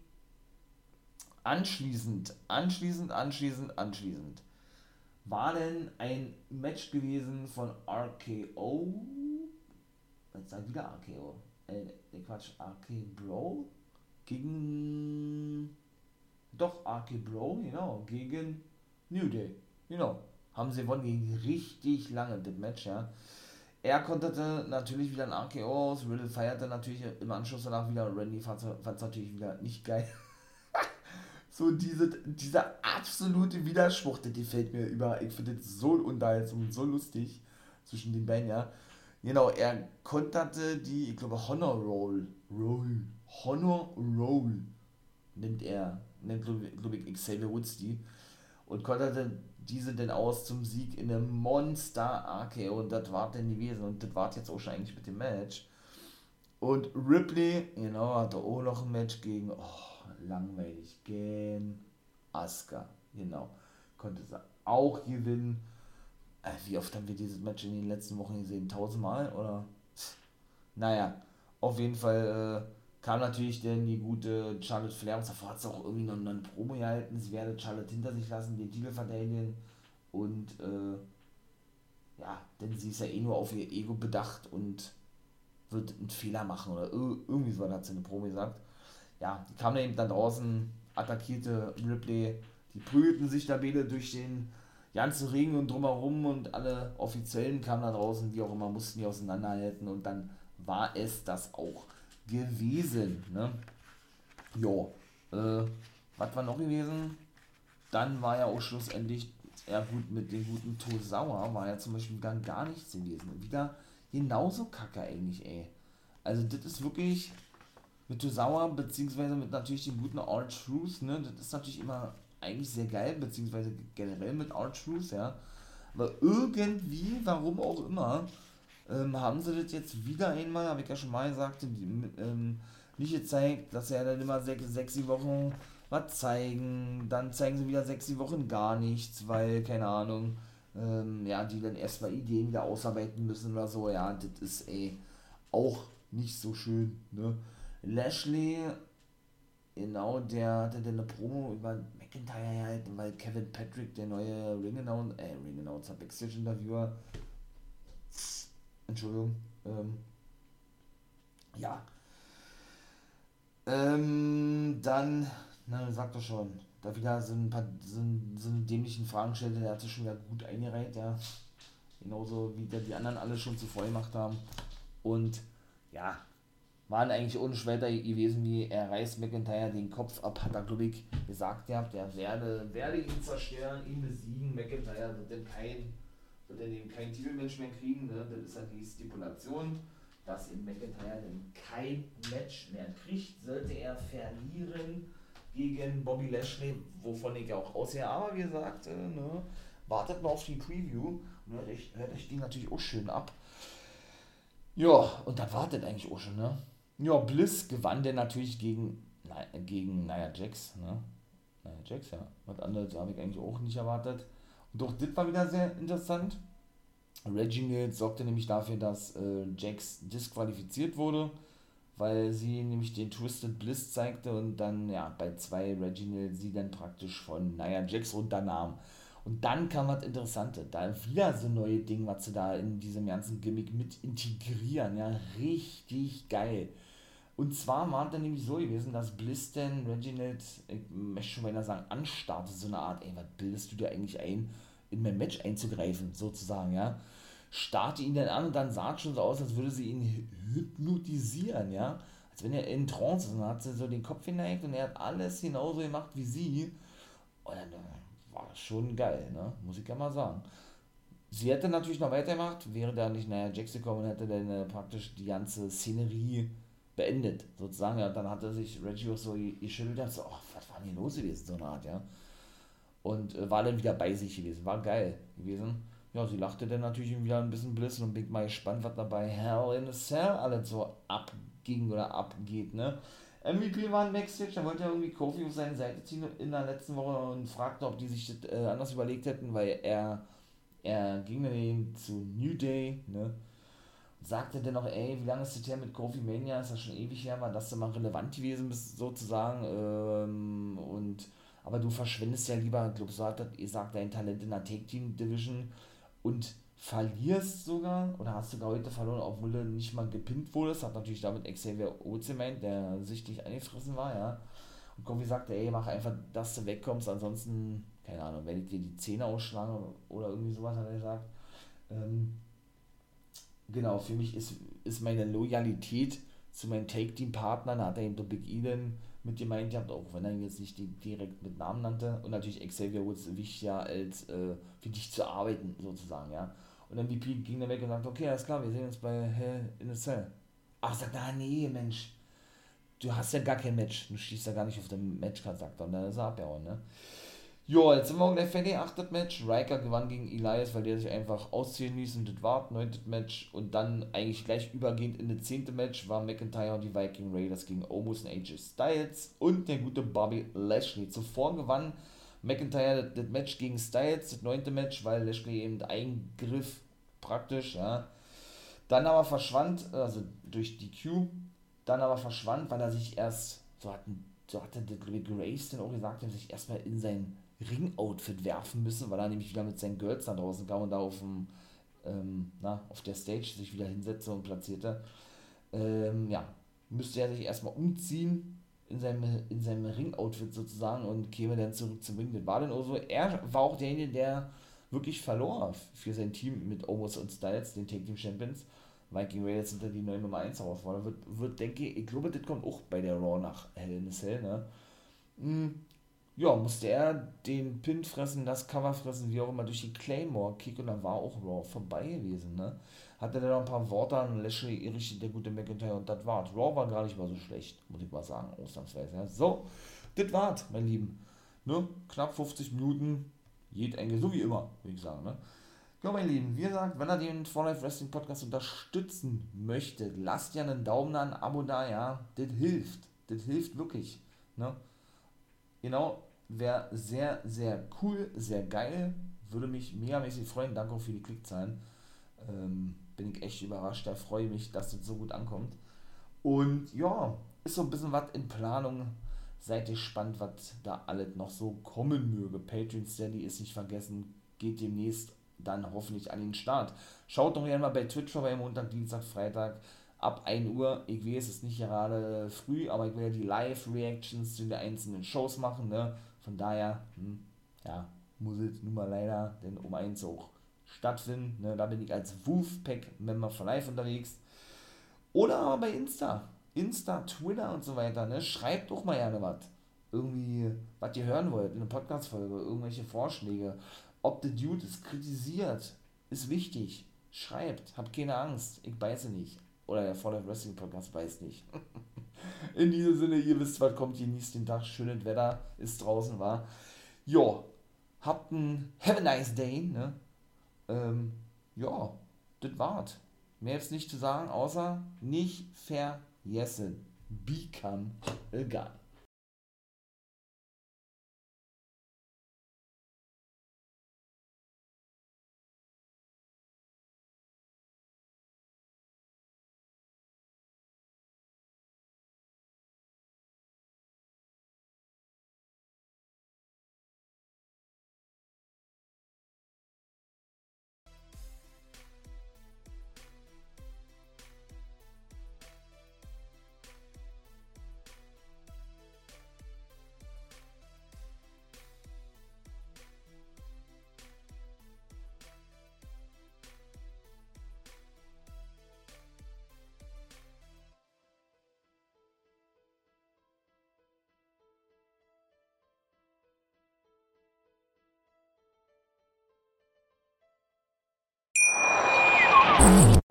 anschließend, anschließend, anschließend, anschließend war denn ein Match gewesen von RKO. Jetzt sag wieder RKO. Äh, Quatsch, RK Bro gegen. Doch, RK Bro, genau, gegen New Day. Genau. Haben sie gewonnen gegen richtig lange das Match, ja. Er konterte natürlich wieder ein RKO aus. Riddle feierte natürlich im Anschluss danach wieder. Randy fand es natürlich wieder nicht geil. (laughs) so diese, dieser absolute Widerspruch, der gefällt mir über. Ich finde das so unterhaltsam und so lustig zwischen den beiden, ja. Genau, er konterte die, ich glaube, Honor Roll. Roll. Honor Roll nennt er. Nennt, glaube ich, Xavier Woods die. Und konterte diese denn aus zum Sieg in einem Monster RKO und das war denn gewesen und das war jetzt auch schon eigentlich mit dem Match. Und Ripley, genau, hatte auch noch ein Match gegen, oh, langweilig, gegen Asuka, genau, konnte sie auch gewinnen. Äh, wie oft haben wir dieses Match in den letzten Wochen gesehen? Tausendmal, oder? Naja, auf jeden Fall äh, kam natürlich dann die gute Charlotte Flair und davor hat sie auch irgendwie noch eine Promo gehalten. Sie werde Charlotte hinter sich lassen, den Titel verteidigen und äh, ja, denn sie ist ja eh nur auf ihr Ego bedacht und wird einen Fehler machen oder irgendwie so hat sie eine Promo gesagt. Ja, die kam dann eben dann draußen, attackierte Ripley, die prügelten sich da beide durch den ganzen Ring und drumherum und alle Offiziellen kamen da draußen, wie auch immer, mussten die auseinanderhalten und dann war es das auch gewesen. Ne? Jo, äh, was war noch gewesen? Dann war ja auch schlussendlich, ja gut, mit dem guten Tosawa war ja zum Beispiel dann gar nichts gewesen. Wieder genauso kacke eigentlich, ey. Also das ist wirklich mit Tosawa, beziehungsweise mit natürlich dem guten Art Truth, ne, das ist natürlich immer eigentlich sehr geil, beziehungsweise generell mit Art Truth, ja. Aber irgendwie, warum auch immer, ähm, haben sie das jetzt wieder einmal, habe ich ja schon mal gesagt, ähm, nicht gezeigt, dass er dann immer sechs, sechs Wochen was zeigen, dann zeigen sie wieder sechs Wochen gar nichts, weil, keine Ahnung, ähm, ja, die dann erstmal Ideen wieder ausarbeiten müssen oder so, ja, das ist ey, auch nicht so schön, ne. Lashley, genau, der hatte dann eine Promo über McIntyre halt, weil Kevin Patrick, der neue Ring Announcer, äh, Ring Announcer, Backstage-Interviewer, Entschuldigung. Ähm, ja. Ähm, dann, na, sag doch schon, da wieder so ein paar so, so eine dämlichen Fragen stellte, der hat sich schon wieder gut eingereiht, ja. Genauso wie der die anderen alle schon zuvor gemacht haben. Und ja, waren eigentlich ohne Schwelter gewesen, wie er reißt McIntyre den Kopf ab, hat er, glaube ich, gesagt gehabt, der werde, werde ihn zerstören, ihn besiegen, McIntyre wird denn kein wird er eben kein Titelmatch mehr kriegen. Ne? Das ist ja die Stipulation, dass in McIntyre dann kein Match mehr kriegt, sollte er verlieren gegen Bobby Lashley, wovon ich auch aussehe. Aber wie gesagt, äh, ne, wartet mal auf die Preview und hört euch, hört euch die natürlich auch schön ab. Ja, und dann wartet eigentlich auch schon, ne? Ja, Bliss gewann der natürlich gegen, gegen Nia Jax, ne? Nia Jax, ja. Was anderes habe ich eigentlich auch nicht erwartet. Auch das war wieder sehr interessant. Reginald sorgte nämlich dafür, dass äh, Jax disqualifiziert wurde, weil sie nämlich den Twisted Bliss zeigte und dann ja bei zwei Reginald sie dann praktisch von Nia Jax runternahm. Und dann kam was Interessantes, da wieder so neue Dinge, was sie da in diesem ganzen Gimmick mit integrieren, ja, richtig geil. Und zwar war es dann nämlich so gewesen, dass Bliss denn Reginald, ich möchte schon mal sagen, anstarrte, so eine Art, ey, was bildest du dir eigentlich ein, in mein Match einzugreifen, sozusagen, ja. Starte ihn dann an und dann sah es schon so aus, als würde sie ihn hypnotisieren, ja. Als wenn er in Trance ist und dann hat sie so den Kopf hineigt und er hat alles genauso gemacht wie sie. Und dann war schon geil, ne? muss ich ja mal sagen. Sie hätte natürlich noch weitergemacht, wäre da nicht, naja, Jax gekommen und hätte dann äh, praktisch die ganze Szenerie beendet, sozusagen. Ja, dann hatte sich Reggie auch so geschüttelt und so, oh, was war denn hier los gewesen, so eine Art, ja. Und äh, war dann wieder bei sich gewesen, war geil gewesen. Ja, sie lachte dann natürlich wieder ein bisschen blissen und bin mal gespannt, was dabei Hell in a Cell alles so abging oder abgeht, ne. MVP war ein Backstage, da wollte er irgendwie Kofi auf seine Seite ziehen in der letzten Woche und fragte, ob die sich das äh, anders überlegt hätten, weil er, er ging dann eben zu New Day, ne? Sagte dann noch, ey, wie lange ist das her mit Kofi Mania? Ist das schon ewig her, war das denn mal relevant gewesen sozusagen. Ähm, und aber du verschwendest ja lieber, hat das, ihr sagt dein Talent in der Take Team Division und verlierst sogar oder hast sogar heute verloren, obwohl du nicht mal gepinnt wurdest. Hat natürlich damit Xavier Oze meint, der sichtlich angefressen war, ja. Und Kofi sagte, ey, mach einfach, dass du wegkommst, ansonsten, keine Ahnung, werde ich dir die Zähne ausschlagen oder irgendwie sowas, hat er gesagt. Ähm, genau, für mich ist, ist meine Loyalität zu meinen Take-Team-Partnern, hat er eben Big Eden mit gemeint gehabt, auch wenn er ihn jetzt nicht direkt mit Namen nannte. Und natürlich Xavier Woods wichtiger als äh, für dich zu arbeiten, sozusagen, ja. Und MVP ging dann weg und sagte, okay, alles klar, wir sehen uns bei Hell in the Cell. Ach, sagt er, nee, Mensch, du hast ja gar kein Match, du stehst ja gar nicht auf dem Matchcard, sagt er, und dann ist er abgehauen, ne. Jo, jetzt sind wir gleich fertig, achtet Match. Riker gewann gegen Elias, weil der sich einfach ausziehen ließ und das war neuntes Match. Und dann eigentlich gleich übergehend in das zehnte Match war McIntyre und die Viking Raiders gegen Omos und AJ Styles und der gute Bobby Lashley. Zuvor gewann McIntyre das, das Match gegen Styles, das neunte Match, weil Lashley eben eingriff praktisch, ja. Dann aber verschwand, also durch die Q, dann aber verschwand, weil er sich erst, so hatten, so hatte der Grace dann auch gesagt, er sich erstmal in sein Ring-Outfit werfen müssen, weil er nämlich wieder mit seinen Girls da draußen kam und da auf, dem, ähm, na, auf der Stage sich wieder hinsetzte und platzierte. Ähm, ja, müsste er sich erstmal umziehen in seinem, in seinem Ring-Outfit sozusagen und käme dann zurück zum Ring. Das war dann auch so. Er war auch derjenige, der wirklich verlor für sein Team mit Omos und Styles, den Take Team Champions. Viking Raiders sind dann die neue Nummer 1 Herausforderer. Wird, wird, denke ich, ich glaube, das kommt auch bei der Raw nach Hell in a Cell, ne? Hm, ja, musste er den Pin fressen, das Cover fressen, wie auch immer, durch die Claymore-Kick und dann war auch Raw vorbei gewesen, ne? Hatte dann noch ein paar Worte an Lashley gerichtet, der gute McIntyre, und das war's. Raw war gar nicht mal so schlecht, muss ich mal sagen, ausnahmsweise. Ja. So, das war's, mein Lieben. Ne? Knapp 50 Minuten, jed ein, so wie immer, würde ich sagen, ne? Ja, mein Lieben, wie gesagt, wenn ihr den For Life Wrestling Podcast unterstützen möchtet, lasst ja einen Daumen da, ein Abo da, ja, das hilft. Das hilft wirklich, ne? Genau, Wäre sehr, sehr cool, sehr geil. Würde mich megamäßig freuen. Danke auch für die Klickzahlen. Ähm, bin ich echt überrascht. Da freue ich mich, dass das so gut ankommt. Und ja, ist so ein bisschen was in Planung. Seid gespannt, was da alles noch so kommen möge. Patreon Steady ist nicht vergessen. Geht demnächst dann hoffentlich an den Start. Schaut doch gerne mal bei Twitch vorbei, Montag, Dienstag, Freitag ab 1 Uhr. Ich weiß, es ist nicht gerade früh, aber ich will ja die Live-Reactions zu den einzelnen Shows machen. Ne? Von daher, hm, ja, muss es nun mal leider denn um eins auch stattfinden. Ne? Da bin ich als Wolfpack-Member von Live unterwegs. Oder aber bei Insta. Insta, Twitter und so weiter. Ne? Schreibt doch mal gerne was. Irgendwie, was ihr hören wollt in einer Podcast-Folge. Irgendwelche Vorschläge. Ob der Dude es kritisiert, ist wichtig. Schreibt. Habt keine Angst. Ich beiße nicht. Oder der Fall Wrestling Podcast beißt nicht. (laughs) In diesem Sinne, ihr wisst, was kommt, genießt den Tag, schönes Wetter ist draußen, war. Jo, habt ein Have a nice day, ne? Ähm, ja, das war's. Mehr jetzt nicht zu sagen, außer nicht vergessen. Become a guy.